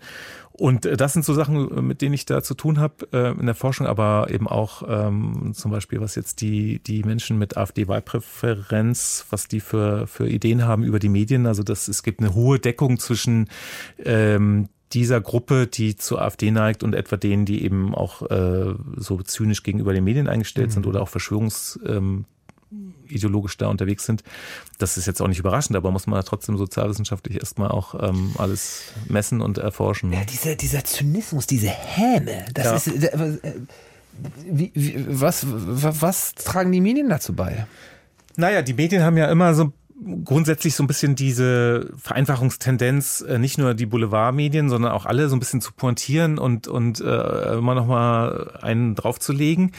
Und äh, das sind so Sachen, mit denen ich da zu tun habe äh, in der Forschung, aber eben auch ähm, zum Beispiel, was jetzt die, die Menschen mit AfD-Wahlpräferenz, was die für, für Ideen haben über die Medien. Also das, es gibt eine hohe Deckung zwischen ähm, dieser Gruppe, die zur AfD neigt und etwa denen, die eben auch äh, so zynisch gegenüber den Medien eingestellt mhm. sind oder auch Verschwörungs ähm, ideologisch da unterwegs sind. Das ist jetzt auch nicht überraschend, aber muss man trotzdem sozialwissenschaftlich erstmal auch ähm, alles messen und erforschen. Ja, dieser, dieser Zynismus, diese Häme, das ja. ist. Äh, wie, wie, was, was, was tragen die Medien dazu bei? Naja, die Medien haben ja immer so grundsätzlich so ein bisschen diese Vereinfachungstendenz, äh, nicht nur die Boulevardmedien, sondern auch alle so ein bisschen zu pointieren und, und äh, immer noch mal einen draufzulegen.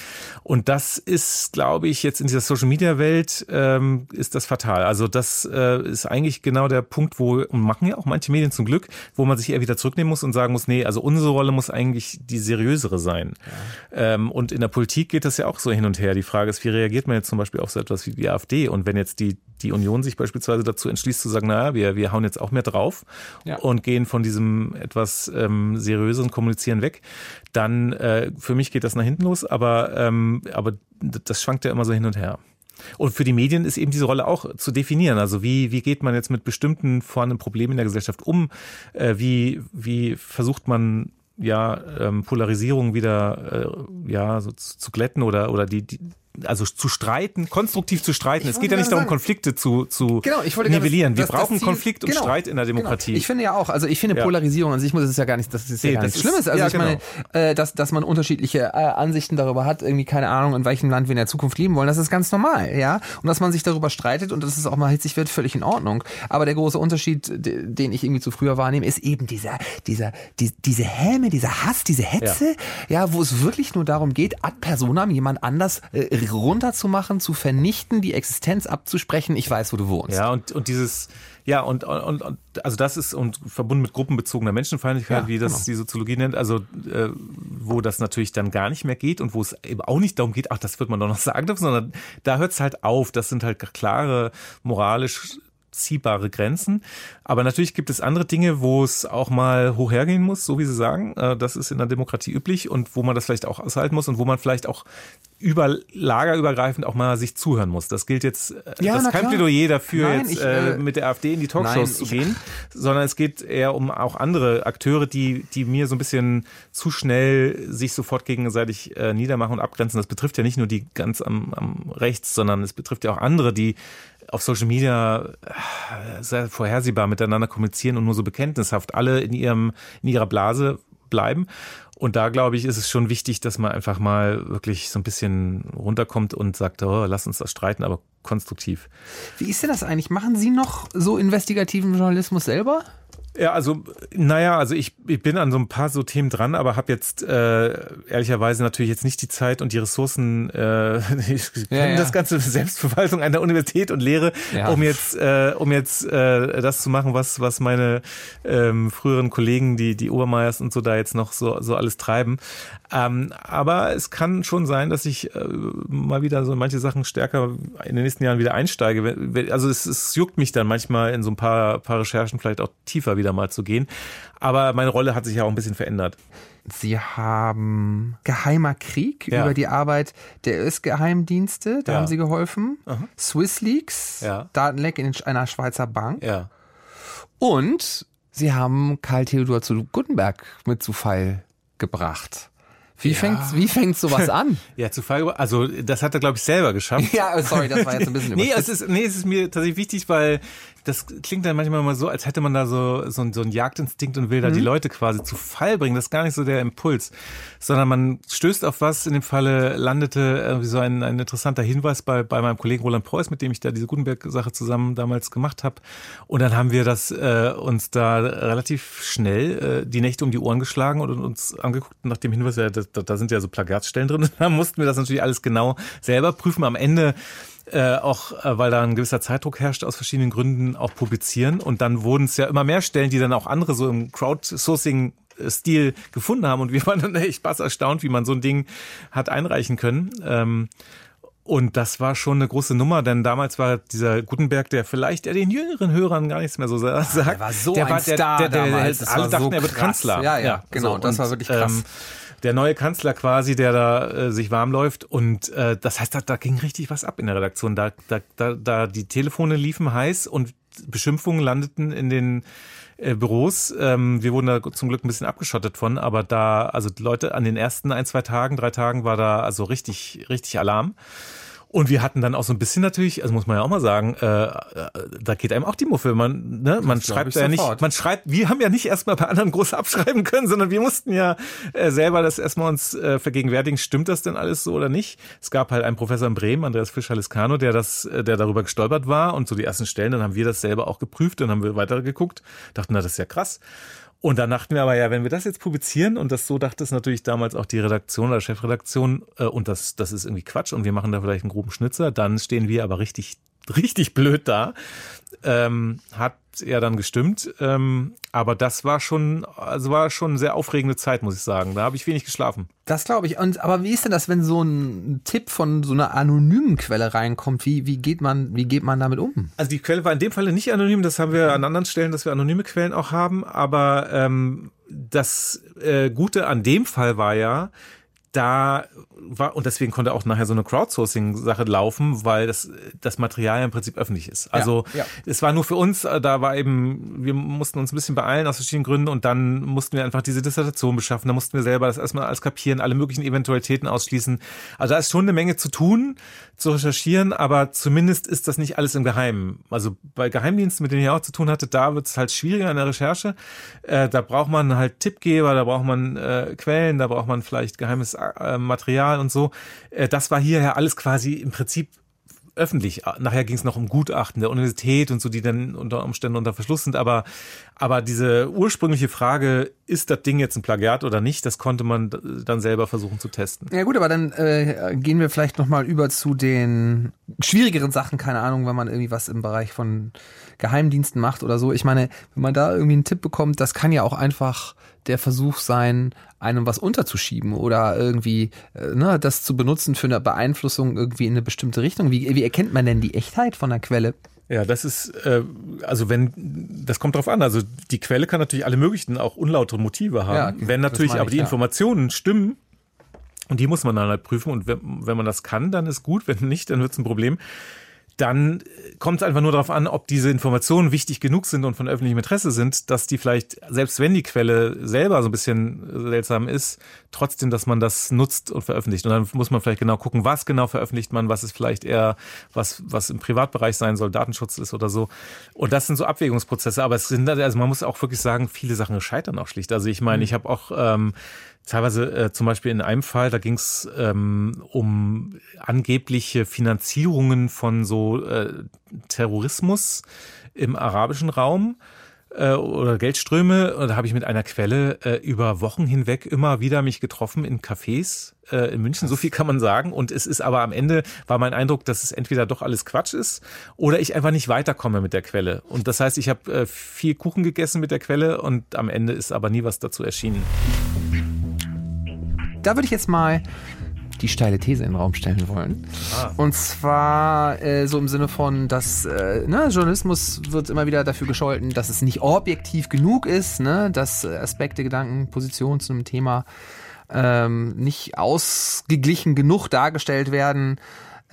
Und das ist, glaube ich, jetzt in dieser Social-Media-Welt ähm, ist das fatal. Also das äh, ist eigentlich genau der Punkt, wo, und machen ja auch manche Medien zum Glück, wo man sich eher wieder zurücknehmen muss und sagen muss, nee, also unsere Rolle muss eigentlich die seriösere sein. Ja. Ähm, und in der Politik geht das ja auch so hin und her. Die Frage ist, wie reagiert man jetzt zum Beispiel auf so etwas wie die AfD? Und wenn jetzt die, die Union sich beispielsweise dazu entschließt zu sagen, naja, wir, wir hauen jetzt auch mehr drauf ja. und gehen von diesem etwas ähm, seriöseren Kommunizieren weg, dann äh, für mich geht das nach hinten los, aber, ähm, aber das schwankt ja immer so hin und her. Und für die Medien ist eben diese Rolle auch zu definieren. Also wie, wie geht man jetzt mit bestimmten vorhandenen Problemen in der Gesellschaft um? Äh, wie, wie versucht man ja ähm, Polarisierung wieder äh, ja so zu, zu glätten oder oder die, die also zu streiten, konstruktiv zu streiten. Ich es geht ja nicht darum, Konflikte zu, zu genau, nivellieren. Wir das, brauchen das Ziel, Konflikt und genau, Streit in der genau. Demokratie. Genau. Ich finde ja auch, also ich finde ja. Polarisierung an sich muss es ja gar nicht, das ist ja nee, gar nichts Schlimmes. Also ja, ich genau. meine, äh, dass, dass man unterschiedliche äh, Ansichten darüber hat, irgendwie keine Ahnung, in welchem Land wir in der Zukunft leben wollen, das ist ganz normal, ja. Und dass man sich darüber streitet und dass es auch mal hitzig wird, völlig in Ordnung. Aber der große Unterschied, den ich irgendwie zu früher wahrnehme, ist eben dieser, dieser, die, diese Häme, dieser Hass, diese Hetze, ja. ja, wo es wirklich nur darum geht, ad personam jemand anders äh, runterzumachen machen, zu vernichten, die Existenz abzusprechen, ich weiß, wo du wohnst. Ja, und, und dieses, ja, und, und, und also das ist und verbunden mit gruppenbezogener Menschenfeindlichkeit, ja, wie das genau. die Soziologie nennt, also äh, wo das natürlich dann gar nicht mehr geht und wo es eben auch nicht darum geht, ach, das wird man doch noch sagen dürfen, sondern da hört es halt auf. Das sind halt klare moralisch ziehbare Grenzen. Aber natürlich gibt es andere Dinge, wo es auch mal hoch hergehen muss, so wie Sie sagen. Äh, das ist in der Demokratie üblich und wo man das vielleicht auch aushalten muss und wo man vielleicht auch über lagerübergreifend auch mal sich zuhören muss. Das gilt jetzt, äh, ja, das ist kein klar. Plädoyer dafür, Nein, jetzt ich, äh, äh, mit der AfD in die Talkshows Nein, zu gehen, sondern es geht eher um auch andere Akteure, die, die mir so ein bisschen zu schnell sich sofort gegenseitig äh, niedermachen und abgrenzen. Das betrifft ja nicht nur die ganz am, am rechts, sondern es betrifft ja auch andere, die auf Social Media äh, sehr vorhersehbar miteinander kommunizieren und nur so bekenntnishaft alle in ihrem in ihrer Blase bleiben. Und da glaube ich, ist es schon wichtig, dass man einfach mal wirklich so ein bisschen runterkommt und sagt, oh, lass uns das streiten, aber konstruktiv. Wie ist denn das eigentlich? Machen Sie noch so investigativen Journalismus selber? Ja, also, naja, also ich, ich bin an so ein paar so Themen dran, aber habe jetzt äh, ehrlicherweise natürlich jetzt nicht die Zeit und die Ressourcen, äh, ich ja, kenne ja. das ganze Selbstverwaltung an der Universität und Lehre, ja. um jetzt, äh, um jetzt äh, das zu machen, was, was meine ähm, früheren Kollegen, die, die Obermeiers und so da jetzt noch so, so alles treiben. Ähm, aber es kann schon sein, dass ich äh, mal wieder so manche Sachen stärker in den nächsten Jahren wieder einsteige. Also es, es juckt mich dann manchmal in so ein paar, paar Recherchen vielleicht auch tiefer wieder mal zu gehen. Aber meine Rolle hat sich ja auch ein bisschen verändert. Sie haben Geheimer Krieg ja. über die Arbeit der US-Geheimdienste, da ja. haben Sie geholfen. Aha. Swiss Leaks, ja. Datenleck in einer Schweizer Bank. Ja. Und Sie haben Karl Theodor zu Gutenberg mit zu Fall gebracht. Wie, ja. fängt, wie fängt sowas an? ja, zu Fall, also das hat er, glaube ich, selber geschafft. ja, sorry, das war jetzt ein bisschen nee, es ist, nee, es ist mir tatsächlich wichtig, weil das klingt dann manchmal mal so, als hätte man da so, so, so einen Jagdinstinkt und will da mhm. die Leute quasi zu Fall bringen. Das ist gar nicht so der Impuls, sondern man stößt auf was. In dem Falle landete irgendwie so ein, ein interessanter Hinweis bei, bei meinem Kollegen Roland Preuß, mit dem ich da diese Gutenberg-Sache zusammen damals gemacht habe. Und dann haben wir das äh, uns da relativ schnell äh, die Nächte um die Ohren geschlagen und uns angeguckt nach dem Hinweis, ja, da, da sind ja so Plagatsstellen drin. Da mussten wir das natürlich alles genau selber prüfen. Am Ende äh, auch äh, weil da ein gewisser Zeitdruck herrscht aus verschiedenen Gründen, auch publizieren. Und dann wurden es ja immer mehr Stellen, die dann auch andere so im Crowdsourcing Stil gefunden haben und wir waren dann echt spaß erstaunt, wie man so ein Ding hat einreichen können. Ähm, und das war schon eine große Nummer, denn damals war dieser Gutenberg, der vielleicht der den jüngeren Hörern gar nichts mehr so sagt. Der war so der ein war der, Star der, der, der, damals. alle dachten, so er wird Kanzler. Ja, ja, ja genau. So, das war wirklich krass. Ähm, der neue Kanzler quasi, der da äh, sich warm läuft. Und äh, das heißt, da, da ging richtig was ab in der Redaktion. Da, da, da, da die Telefone liefen heiß und Beschimpfungen landeten in den äh, Büros. Ähm, wir wurden da zum Glück ein bisschen abgeschottet von, aber da, also Leute an den ersten ein, zwei Tagen, drei Tagen war da also richtig, richtig Alarm. Und wir hatten dann auch so ein bisschen natürlich, also muss man ja auch mal sagen, äh, äh da geht einem auch die Muffe. Man, ne, man schreibt ja nicht, man schreibt, wir haben ja nicht erstmal bei anderen groß abschreiben können, sondern wir mussten ja äh, selber das erstmal uns äh, vergegenwärtigen, stimmt das denn alles so oder nicht? Es gab halt einen Professor in Bremen, Andreas Fischer-Liscano, der das, äh, der darüber gestolpert war und so die ersten Stellen, dann haben wir das selber auch geprüft, dann haben wir weiter geguckt, dachten, na, das ist ja krass. Und dann dachten wir aber ja, wenn wir das jetzt publizieren, und das so dachte es natürlich damals auch die Redaktion oder Chefredaktion, äh, und das, das ist irgendwie Quatsch und wir machen da vielleicht einen groben Schnitzer, dann stehen wir aber richtig, richtig blöd da. Ähm, hat ja dann gestimmt. Ähm, aber das war schon, also war schon eine sehr aufregende Zeit, muss ich sagen. Da habe ich wenig geschlafen. Das glaube ich. Und aber wie ist denn das, wenn so ein Tipp von so einer anonymen Quelle reinkommt? Wie, wie geht man, wie geht man damit um? Also die Quelle war in dem Falle nicht anonym, das haben wir an anderen Stellen, dass wir anonyme Quellen auch haben. Aber ähm, das äh, Gute an dem Fall war ja, da war, und deswegen konnte auch nachher so eine Crowdsourcing-Sache laufen, weil das, das Material im Prinzip öffentlich ist. Also ja, ja. es war nur für uns, äh, da war eben, wir mussten uns ein bisschen beeilen aus verschiedenen Gründen und dann mussten wir einfach diese Dissertation beschaffen. Da mussten wir selber das erstmal alles kapieren, alle möglichen Eventualitäten ausschließen. Also da ist schon eine Menge zu tun, zu recherchieren, aber zumindest ist das nicht alles im Geheimen. Also bei Geheimdiensten, mit denen ich auch zu tun hatte, da wird es halt schwieriger in der Recherche. Äh, da braucht man halt Tippgeber, da braucht man äh, Quellen, da braucht man vielleicht geheimes äh, Material und so. Äh, das war hier ja alles quasi im Prinzip öffentlich. Nachher ging es noch um Gutachten der Universität und so, die dann unter Umständen unter Verschluss sind. Aber, aber diese ursprüngliche Frage, ist das Ding jetzt ein Plagiat oder nicht, das konnte man dann selber versuchen zu testen. Ja gut, aber dann äh, gehen wir vielleicht nochmal über zu den schwierigeren Sachen, keine Ahnung, wenn man irgendwie was im Bereich von Geheimdiensten macht oder so. Ich meine, wenn man da irgendwie einen Tipp bekommt, das kann ja auch einfach der Versuch sein, einem was unterzuschieben oder irgendwie äh, ne, das zu benutzen für eine Beeinflussung irgendwie in eine bestimmte Richtung. Wie, wie erkennt man denn die Echtheit von der Quelle? Ja, das ist, äh, also wenn, das kommt drauf an. Also die Quelle kann natürlich alle möglichen, auch unlautere Motive haben. Ja, wenn natürlich aber die ja. Informationen stimmen, und die muss man dann halt prüfen. Und wenn, wenn man das kann, dann ist gut. Wenn nicht, dann wird es ein Problem dann kommt es einfach nur darauf an, ob diese Informationen wichtig genug sind und von öffentlichem Interesse sind, dass die vielleicht, selbst wenn die Quelle selber so ein bisschen seltsam ist, trotzdem, dass man das nutzt und veröffentlicht. Und dann muss man vielleicht genau gucken, was genau veröffentlicht man, was ist vielleicht eher was, was im Privatbereich sein soll, Datenschutz ist oder so. Und das sind so Abwägungsprozesse. Aber es sind, also man muss auch wirklich sagen, viele Sachen scheitern auch schlicht. Also ich meine, mhm. ich habe auch ähm, Teilweise äh, zum Beispiel in einem Fall, da ging es ähm, um angebliche Finanzierungen von so äh, Terrorismus im arabischen Raum äh, oder Geldströme. Und da habe ich mit einer Quelle äh, über Wochen hinweg immer wieder mich getroffen in Cafés äh, in München. So viel kann man sagen. Und es ist aber am Ende war mein Eindruck, dass es entweder doch alles Quatsch ist oder ich einfach nicht weiterkomme mit der Quelle. Und das heißt, ich habe äh, viel Kuchen gegessen mit der Quelle und am Ende ist aber nie was dazu erschienen da würde ich jetzt mal die steile These in den Raum stellen wollen. Ah. Und zwar äh, so im Sinne von, dass äh, ne, Journalismus wird immer wieder dafür gescholten, dass es nicht objektiv genug ist, ne, dass Aspekte, Gedanken, Positionen zu einem Thema ähm, nicht ausgeglichen genug dargestellt werden.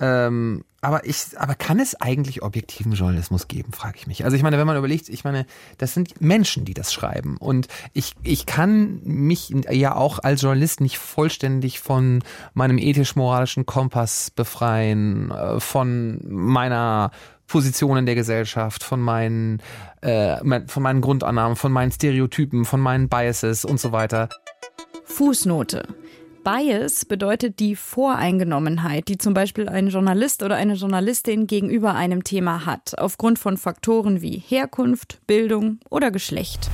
Ähm, aber ich, aber kann es eigentlich objektiven Journalismus geben, frage ich mich. Also ich meine, wenn man überlegt, ich meine, das sind Menschen, die das schreiben. Und ich, ich kann mich ja auch als Journalist nicht vollständig von meinem ethisch-moralischen Kompass befreien, äh, von meiner Position in der Gesellschaft, von meinen, äh, von meinen Grundannahmen, von meinen Stereotypen, von meinen Biases und so weiter. Fußnote. Bias bedeutet die Voreingenommenheit, die zum Beispiel ein Journalist oder eine Journalistin gegenüber einem Thema hat, aufgrund von Faktoren wie Herkunft, Bildung oder Geschlecht.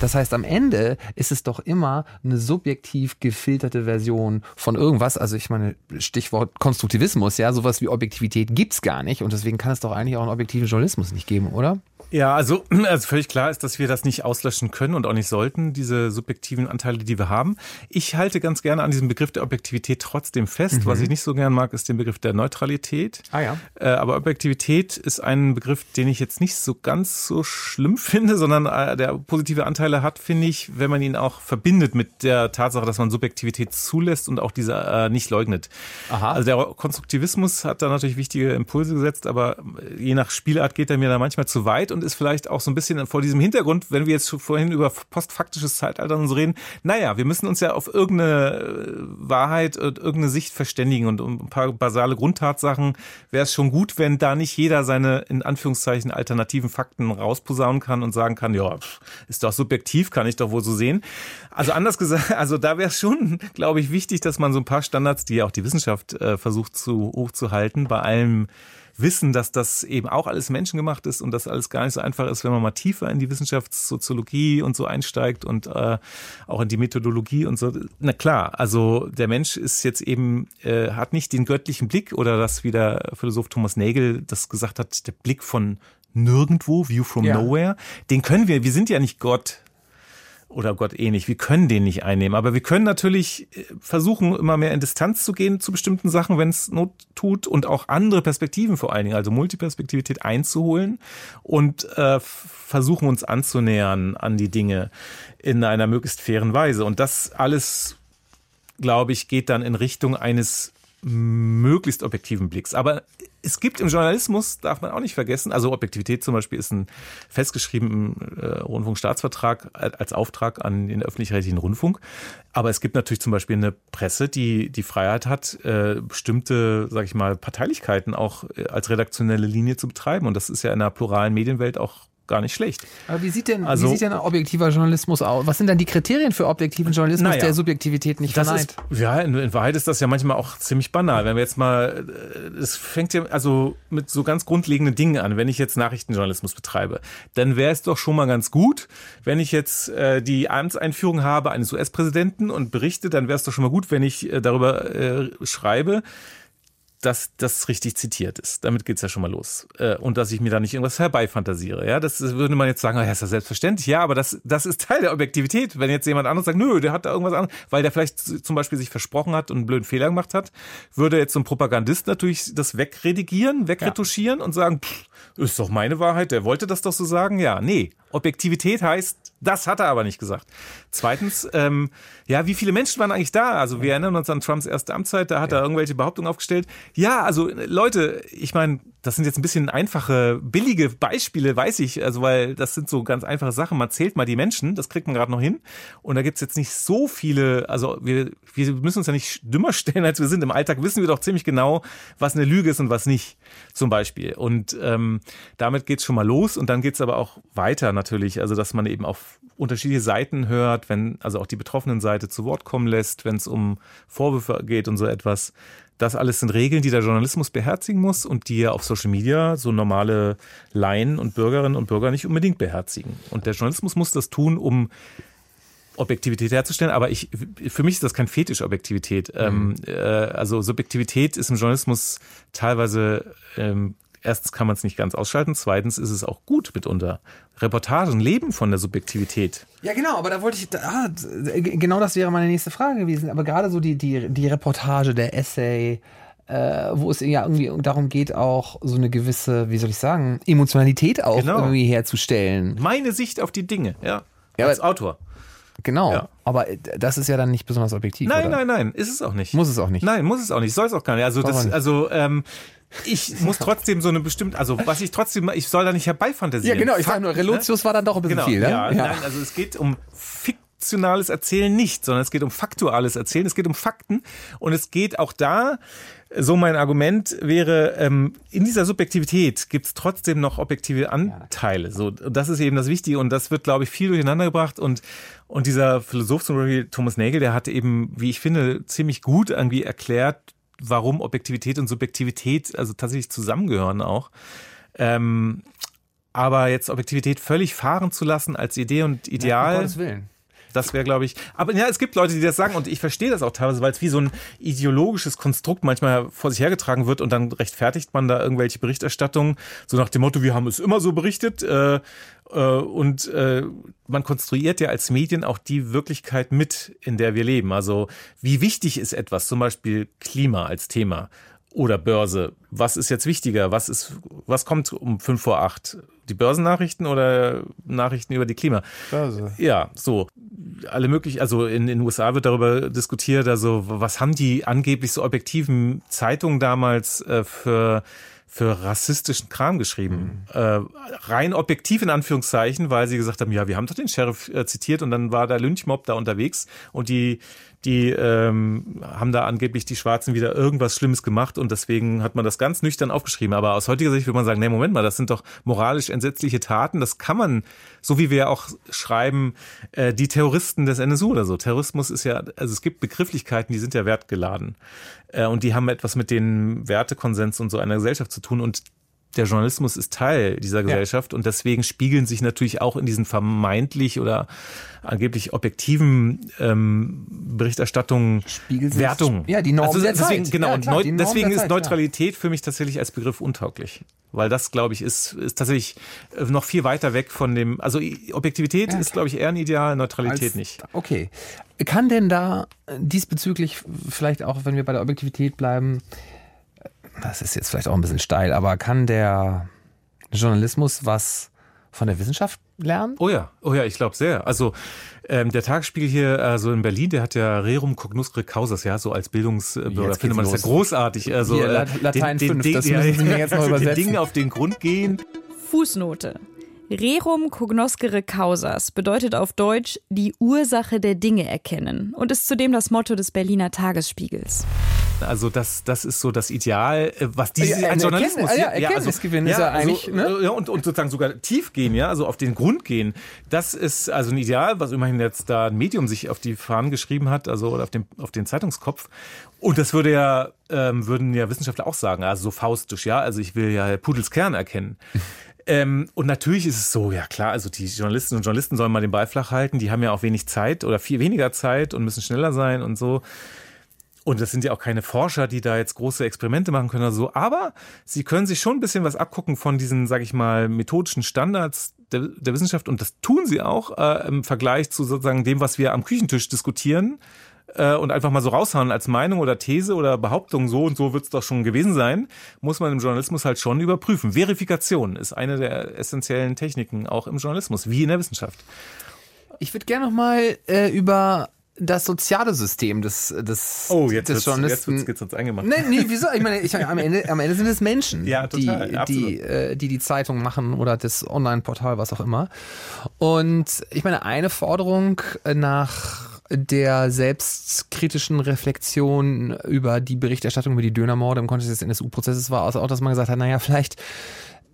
Das heißt, am Ende ist es doch immer eine subjektiv gefilterte Version von irgendwas. Also ich meine, Stichwort Konstruktivismus, ja, sowas wie Objektivität gibt's gar nicht und deswegen kann es doch eigentlich auch einen objektiven Journalismus nicht geben, oder? Ja, also, also völlig klar ist, dass wir das nicht auslöschen können und auch nicht sollten, diese subjektiven Anteile, die wir haben. Ich halte ganz gerne an diesem Begriff der Objektivität trotzdem fest. Mhm. Was ich nicht so gern mag, ist den Begriff der Neutralität. Ah ja. Äh, aber Objektivität ist ein Begriff, den ich jetzt nicht so ganz so schlimm finde, sondern äh, der positive Anteile hat, finde ich, wenn man ihn auch verbindet mit der Tatsache, dass man Subjektivität zulässt und auch diese äh, nicht leugnet. Aha. Also der Konstruktivismus hat da natürlich wichtige Impulse gesetzt, aber je nach Spielart geht er mir da manchmal zu weit und ist vielleicht auch so ein bisschen vor diesem Hintergrund, wenn wir jetzt vorhin über postfaktisches Zeitalter uns reden, naja, wir müssen uns ja auf irgendeine äh, Wahrheit und irgendeine Sicht verständigen und um ein paar basale Grundtatsachen wäre es schon gut, wenn da nicht jeder seine in Anführungszeichen alternativen Fakten rausposaunen kann und sagen kann, ja, ist doch subjektiv, kann ich doch wohl so sehen. Also anders gesagt, also da wäre es schon, glaube ich, wichtig, dass man so ein paar Standards, die ja auch die Wissenschaft äh, versucht zu hochzuhalten, bei allem wissen, dass das eben auch alles menschengemacht ist und dass alles gar nicht so einfach ist, wenn man mal tiefer in die Wissenschaftssoziologie und so einsteigt und äh, auch in die Methodologie und so. Na klar, also der Mensch ist jetzt eben, äh, hat nicht den göttlichen Blick oder das, wie der Philosoph Thomas Nagel das gesagt hat, der Blick von nirgendwo, View from ja. Nowhere. Den können wir, wir sind ja nicht Gott, oder Gott ähnlich. Wir können den nicht einnehmen. Aber wir können natürlich äh, versuchen, immer mehr in Distanz zu gehen zu bestimmten Sachen, wenn es Not tut und auch andere Perspektiven vor allen Dingen, also Multiperspektivität einzuholen und äh, versuchen uns anzunähern an die Dinge in einer möglichst fairen Weise. Und das alles glaube ich, geht dann in Richtung eines möglichst objektiven Blicks. Aber es gibt im Journalismus, darf man auch nicht vergessen, also Objektivität zum Beispiel ist ein festgeschriebener äh, Rundfunkstaatsvertrag als Auftrag an den öffentlich-rechtlichen Rundfunk. Aber es gibt natürlich zum Beispiel eine Presse, die die Freiheit hat, äh, bestimmte, sag ich mal, Parteilichkeiten auch äh, als redaktionelle Linie zu betreiben. Und das ist ja in einer pluralen Medienwelt auch gar nicht schlecht. Aber wie sieht denn, also, wie sieht denn objektiver Journalismus aus? Was sind denn die Kriterien für objektiven Journalismus, naja, der Subjektivität nicht das verneint? Ist, ja, in, in, Wahrheit ist das ja manchmal auch ziemlich banal. Wenn wir jetzt mal, äh, es fängt ja also mit so ganz grundlegenden Dingen an. Wenn ich jetzt Nachrichtenjournalismus betreibe, dann wäre es doch schon mal ganz gut, wenn ich jetzt äh, die Amtseinführung habe eines US-Präsidenten und berichte, dann wäre es doch schon mal gut, wenn ich äh, darüber äh, schreibe, dass das richtig zitiert ist. Damit geht's ja schon mal los. Äh, und dass ich mir da nicht irgendwas herbeifantasiere. Ja, das würde man jetzt sagen, ja, ist ja selbstverständlich. Ja, aber das, das ist Teil der Objektivität. Wenn jetzt jemand anderes sagt, nö, der hat da irgendwas anderes, weil der vielleicht zum Beispiel sich versprochen hat und einen blöden Fehler gemacht hat, würde jetzt so ein Propagandist natürlich das wegredigieren, wegretuschieren ja. und sagen, pff, ist doch meine Wahrheit, der wollte das doch so sagen. Ja, nee. Objektivität heißt, das hat er aber nicht gesagt. Zweitens, ähm, ja, wie viele Menschen waren eigentlich da? Also wir erinnern uns an Trumps erste Amtszeit, da hat ja. er irgendwelche Behauptungen aufgestellt. Ja, also Leute, ich meine, das sind jetzt ein bisschen einfache, billige Beispiele, weiß ich, also weil das sind so ganz einfache Sachen. Man zählt mal die Menschen, das kriegt man gerade noch hin. Und da gibt's jetzt nicht so viele, also wir, wir müssen uns ja nicht dümmer stellen, als wir sind. Im Alltag wissen wir doch ziemlich genau, was eine Lüge ist und was nicht, zum Beispiel. Und ähm, damit geht's schon mal los und dann geht's aber auch weiter natürlich. Also dass man eben auf unterschiedliche Seiten hört, wenn also auch die betroffenen Seite zu Wort kommen lässt, wenn es um Vorwürfe geht und so etwas. Das alles sind Regeln, die der Journalismus beherzigen muss und die ja auf Social Media so normale Laien und Bürgerinnen und Bürger nicht unbedingt beherzigen. Und der Journalismus muss das tun, um Objektivität herzustellen, aber ich, für mich ist das kein Fetisch Objektivität. Mhm. Ähm, äh, also Subjektivität ist im Journalismus teilweise ähm, erstens kann man es nicht ganz ausschalten, zweitens ist es auch gut mitunter. Reportagen leben von der Subjektivität. Ja, genau, aber da wollte ich, ah, genau das wäre meine nächste Frage gewesen. Aber gerade so die, die, die Reportage, der Essay, äh, wo es ja irgendwie darum geht, auch so eine gewisse, wie soll ich sagen, Emotionalität auch genau. irgendwie herzustellen. Meine Sicht auf die Dinge, ja. ja als Autor. Genau, ja. aber das ist ja dann nicht besonders objektiv. Nein, oder? nein, nein, ist es auch nicht. Muss es auch nicht. Nein, muss es auch nicht, soll es auch gar nicht. Also, das, also ähm, ich muss trotzdem so eine bestimmte, also was ich trotzdem, ich soll da nicht herbeifantasieren. Ja, genau, ich sage nur, Relotius ne? war dann doch ein bisschen genau, viel, ne? Ja, ja, nein, also es geht um fiktionales Erzählen nicht, sondern es geht um faktuales Erzählen, es geht um Fakten und es geht auch da, so mein Argument wäre, ähm, in dieser Subjektivität gibt es trotzdem noch objektive Anteile. So, das ist eben das Wichtige und das wird, glaube ich, viel durcheinander gebracht und und dieser Philosoph zum Beispiel Thomas Nagel, der hat eben, wie ich finde, ziemlich gut irgendwie erklärt, warum Objektivität und Subjektivität also tatsächlich zusammengehören auch. Ähm, aber jetzt Objektivität völlig fahren zu lassen als Idee und Ideal. Ja, um Gottes Willen. Das wäre, glaube ich. Aber ja, es gibt Leute, die das sagen und ich verstehe das auch teilweise, weil es wie so ein ideologisches Konstrukt manchmal vor sich hergetragen wird und dann rechtfertigt man da irgendwelche Berichterstattungen, so nach dem Motto, wir haben es immer so berichtet. Äh, äh, und äh, man konstruiert ja als Medien auch die Wirklichkeit mit, in der wir leben. Also wie wichtig ist etwas, zum Beispiel Klima als Thema oder Börse? Was ist jetzt wichtiger? Was ist, was kommt um fünf vor acht? Die Börsennachrichten oder Nachrichten über die Klima? Börse. Ja, so alle möglichen, also in den USA wird darüber diskutiert, also was haben die angeblich so objektiven Zeitungen damals äh, für für rassistischen Kram geschrieben. Mhm. Äh, rein objektiv in Anführungszeichen, weil sie gesagt haben, ja, wir haben doch den Sheriff äh, zitiert und dann war der Lynchmob da unterwegs und die die ähm, haben da angeblich die Schwarzen wieder irgendwas Schlimmes gemacht und deswegen hat man das ganz nüchtern aufgeschrieben. Aber aus heutiger Sicht würde man sagen, nee, Moment mal, das sind doch moralisch entsetzliche Taten. Das kann man, so wie wir auch schreiben, äh, die Terroristen des NSU oder so. Terrorismus ist ja, also es gibt Begrifflichkeiten, die sind ja wertgeladen. Äh, und die haben etwas mit den Wertekonsens und so einer Gesellschaft zu tun. Und der Journalismus ist Teil dieser Gesellschaft ja. und deswegen spiegeln sich natürlich auch in diesen vermeintlich oder angeblich objektiven ähm, Berichterstattungen Wertungen. Ja, die Norm also deswegen. Genau, ja, klar, deswegen ist Zeit, Neutralität ja. für mich tatsächlich als Begriff untauglich. Weil das, glaube ich, ist, ist tatsächlich äh, noch viel weiter weg von dem, also Objektivität ja, ist, glaube ich, eher ein Ideal, Neutralität als, nicht. Okay. Kann denn da diesbezüglich, vielleicht auch, wenn wir bei der Objektivität bleiben, das ist jetzt vielleicht auch ein bisschen steil, aber kann der Journalismus was von der Wissenschaft lernen? Oh ja, oh ja, ich glaube sehr. Also ähm, der Tagesspiegel hier, also in Berlin, der hat ja Rerum cognoscere causas, ja, so als Bildungsbürger findet man das ja großartig. Also hier, äh, Latein den, 5, den, das den, müssen Sie mir jetzt noch übersetzen. Den Dingen auf den Grund gehen. Fußnote. Rerum cognoscere causas bedeutet auf Deutsch die Ursache der Dinge erkennen und ist zudem das Motto des Berliner Tagesspiegels. Also das, das ist so das Ideal, äh, was diese Ja, ein Journalismus Erkenntnis- ja, also, Erkenntnisgewinn ist ja eigentlich, ne? äh, ja, und, und sozusagen sogar tief gehen, ja, also auf den Grund gehen. Das ist also ein Ideal, was immerhin jetzt da ein Medium sich auf die Fahnen geschrieben hat, also oder auf den, auf den Zeitungskopf. Und das würde ja, ähm, würden ja Wissenschaftler auch sagen, also so faustisch, ja, also ich will ja Pudels Kern erkennen. Ähm, und natürlich ist es so, ja klar, also die Journalistinnen und Journalisten sollen mal den Ball flach halten, die haben ja auch wenig Zeit oder viel weniger Zeit und müssen schneller sein und so. Und das sind ja auch keine Forscher, die da jetzt große Experimente machen können oder so. Aber sie können sich schon ein bisschen was abgucken von diesen, sag ich mal, methodischen Standards der, der Wissenschaft. Und das tun sie auch äh, im Vergleich zu sozusagen dem, was wir am Küchentisch diskutieren äh, und einfach mal so raushauen als Meinung oder These oder Behauptung, so und so wird es doch schon gewesen sein, muss man im Journalismus halt schon überprüfen. Verifikation ist eine der essentiellen Techniken auch im Journalismus, wie in der Wissenschaft. Ich würde gerne noch mal äh, über das soziale System des, des, Oh, jetzt des wird's, jetzt Journalisten. wird's, uns eingemacht. Nee, nee, wieso? Ich meine, ich, am, Ende, am Ende sind es Menschen, Ja, total, die, absolut. die, äh, die die Zeitung machen oder das Online-Portal, was auch immer. Und ich meine, eine Forderung nach der selbstkritischen Reflexion über die Berichterstattung über die Dönermorde im Kontext des NSU-Prozesses war also auch, dass man gesagt hat, naja, vielleicht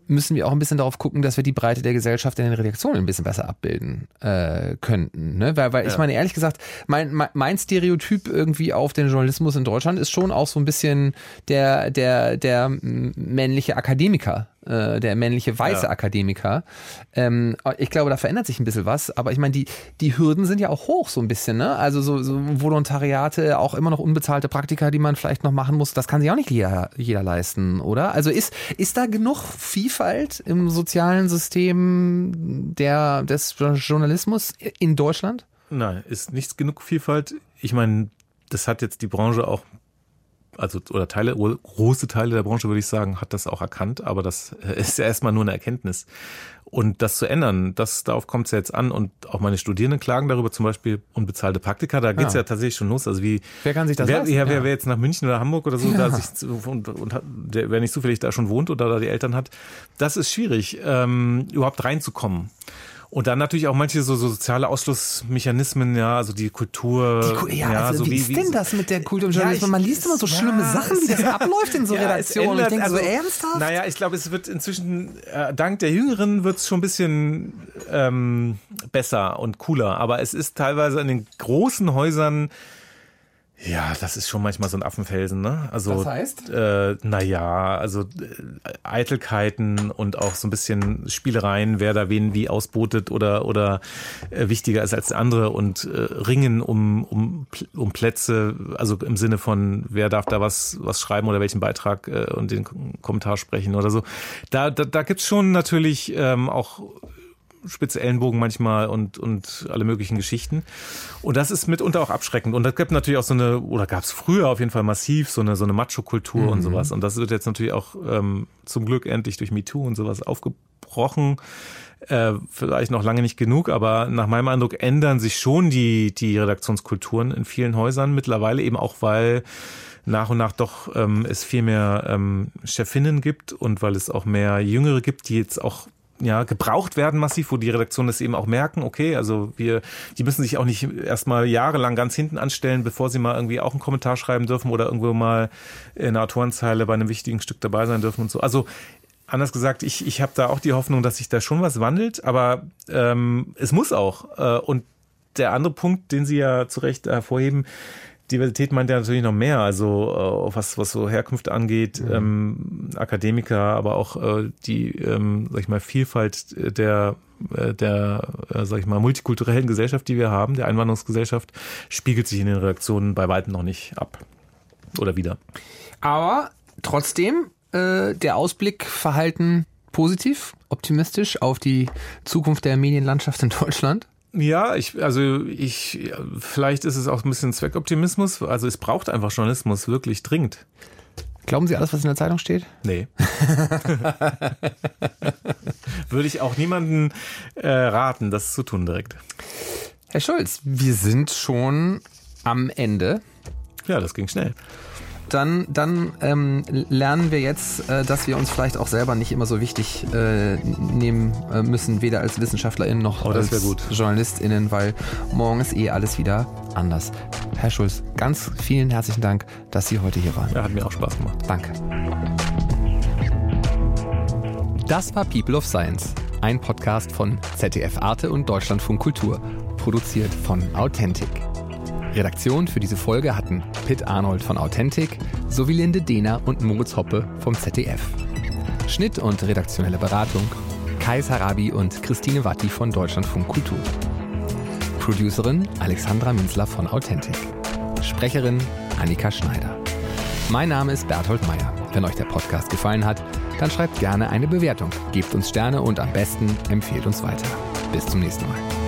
müssen wir auch ein bisschen darauf gucken, dass wir die Breite der Gesellschaft in den Redaktionen ein bisschen besser abbilden äh, könnten. Ne? Weil, weil ich Ja. meine, ehrlich gesagt, mein, mein, Stereotyp irgendwie auf den Journalismus in Deutschland ist schon auch so ein bisschen der, der, der männliche Akademiker, äh, der männliche weiße Ja. Akademiker. Ähm, ich glaube, da verändert sich ein bisschen was, aber ich meine, die, die Hürden sind ja auch hoch so ein bisschen, ne? Also so, so Volontariate, auch immer noch unbezahlte Praktika, die man vielleicht noch machen muss, das kann sich auch nicht jeder, jeder leisten, oder? Also ist, ist da genug Vielfalt im sozialen System der, des Journalismus in Deutschland? Nein, ist nicht genug Vielfalt. Ich meine, das hat jetzt die Branche auch, also oder Teile, große Teile der Branche würde ich sagen, hat das auch erkannt, aber das ist ja erstmal nur eine Erkenntnis. Und das zu ändern, das, darauf kommt es ja jetzt an und auch meine Studierenden klagen darüber, zum Beispiel unbezahlte Praktika, da geht's Ja. ja. tatsächlich schon los. Also wie Wer kann sich das wer, leisten? ja, wer, Ja. wer jetzt nach München oder Hamburg oder so, Ja. da sich und, und der, wer nicht zufällig da schon wohnt oder da die Eltern hat, das ist schwierig, ähm, überhaupt reinzukommen. Und dann natürlich auch manche so, so soziale Ausschlussmechanismen, ja, also die Kultur. Die Ku- ja, also so wie, ist denn das mit der Kultur im Journalismus? ich- Man liest immer so schlimme ja, Sachen, wie das ja. abläuft in so Ja, Redaktionen. Ich denke so, also, ernsthaft? Naja, ich glaube, es wird inzwischen, äh, dank der Jüngeren wird es schon ein bisschen ähm, besser und cooler. Aber es ist teilweise in den großen Häusern, ja, das ist schon manchmal so ein Affenfelsen, ne? Also, Was heißt? Äh, naja, also äh, Eitelkeiten und auch so ein bisschen Spielereien, wer da wen wie ausbotet oder, oder äh, wichtiger ist als der andere und äh, Ringen um, um, um Plätze, also im Sinne von, wer darf da was, was schreiben oder welchen Beitrag äh, und den Kommentar sprechen oder so. Da, da, da gibt's schon natürlich ähm, auch spitze Ellenbogen manchmal und, und alle möglichen Geschichten. Und das ist mitunter auch abschreckend. Und das gibt natürlich auch so eine, oder gab es früher auf jeden Fall massiv, so eine, so eine Macho-Kultur und sowas. Und das wird jetzt natürlich auch ähm, zum Glück endlich durch MeToo und sowas aufgebrochen. Äh, vielleicht noch lange nicht genug, aber nach meinem Eindruck ändern sich schon die, die Redaktionskulturen in vielen Häusern mittlerweile, eben auch weil nach und nach doch ähm, es viel mehr ähm, Chefinnen gibt und weil es auch mehr Jüngere gibt, die jetzt auch ja, gebraucht werden massiv, wo die Redaktionen das eben auch merken, okay, also wir, die müssen sich auch nicht erstmal jahrelang ganz hinten anstellen, bevor sie mal irgendwie auch einen Kommentar schreiben dürfen oder irgendwo mal in einer Autorenzeile bei einem wichtigen Stück dabei sein dürfen und so. Also anders gesagt, ich, ich habe da auch die Hoffnung, dass sich da schon was wandelt, aber ähm, es muss auch. Äh, und der andere Punkt, den Sie ja zu Recht hervorheben, Diversität meint ja natürlich noch mehr, also äh, was, was so Herkünfte angeht, ähm, Akademiker, aber auch äh, die, ähm, sag ich mal, Vielfalt der, äh, der, äh, sag ich mal, multikulturellen Gesellschaft, die wir haben, der Einwanderungsgesellschaft, spiegelt sich in den Redaktionen bei weitem noch nicht ab. Oder wieder. Aber trotzdem, äh, der Ausblick verhalten positiv, optimistisch auf die Zukunft der Medienlandschaft in Deutschland. Ja, ich, also ich, vielleicht ist es auch ein bisschen Zweckoptimismus. Also es braucht einfach Journalismus wirklich dringend. Glauben Sie alles, was in der Zeitung steht? Nee. Würde ich auch niemanden äh, raten, das zu tun direkt. Herr Schulz, wir sind schon am Ende. Ja, das ging schnell dann, dann ähm, lernen wir jetzt, äh, dass wir uns vielleicht auch selber nicht immer so wichtig äh, nehmen äh, müssen, weder als WissenschaftlerInnen noch oh, als JournalistInnen, weil morgen ist eh alles wieder anders. Herr Schulz, ganz vielen herzlichen Dank, dass Sie heute hier waren. Ja, hat mir auch Spaß gemacht. Danke. Das war People of Science, ein Podcast von ZDF Arte und Deutschlandfunk Kultur, produziert von Authentic. Redaktion für diese Folge hatten Pitt Arnold von Authentic sowie Linde Dehner und Moritz Hoppe vom ZDF. Schnitt und redaktionelle Beratung Kai Sarabi und Christine Watti von Deutschlandfunk Kultur. Producerin Alexandra Minzler von Authentic. Sprecherin Annika Schneider. Mein Name ist Berthold Meyer. Wenn euch der Podcast gefallen hat, dann schreibt gerne eine Bewertung, gebt uns Sterne und am besten empfehlt uns weiter. Bis zum nächsten Mal.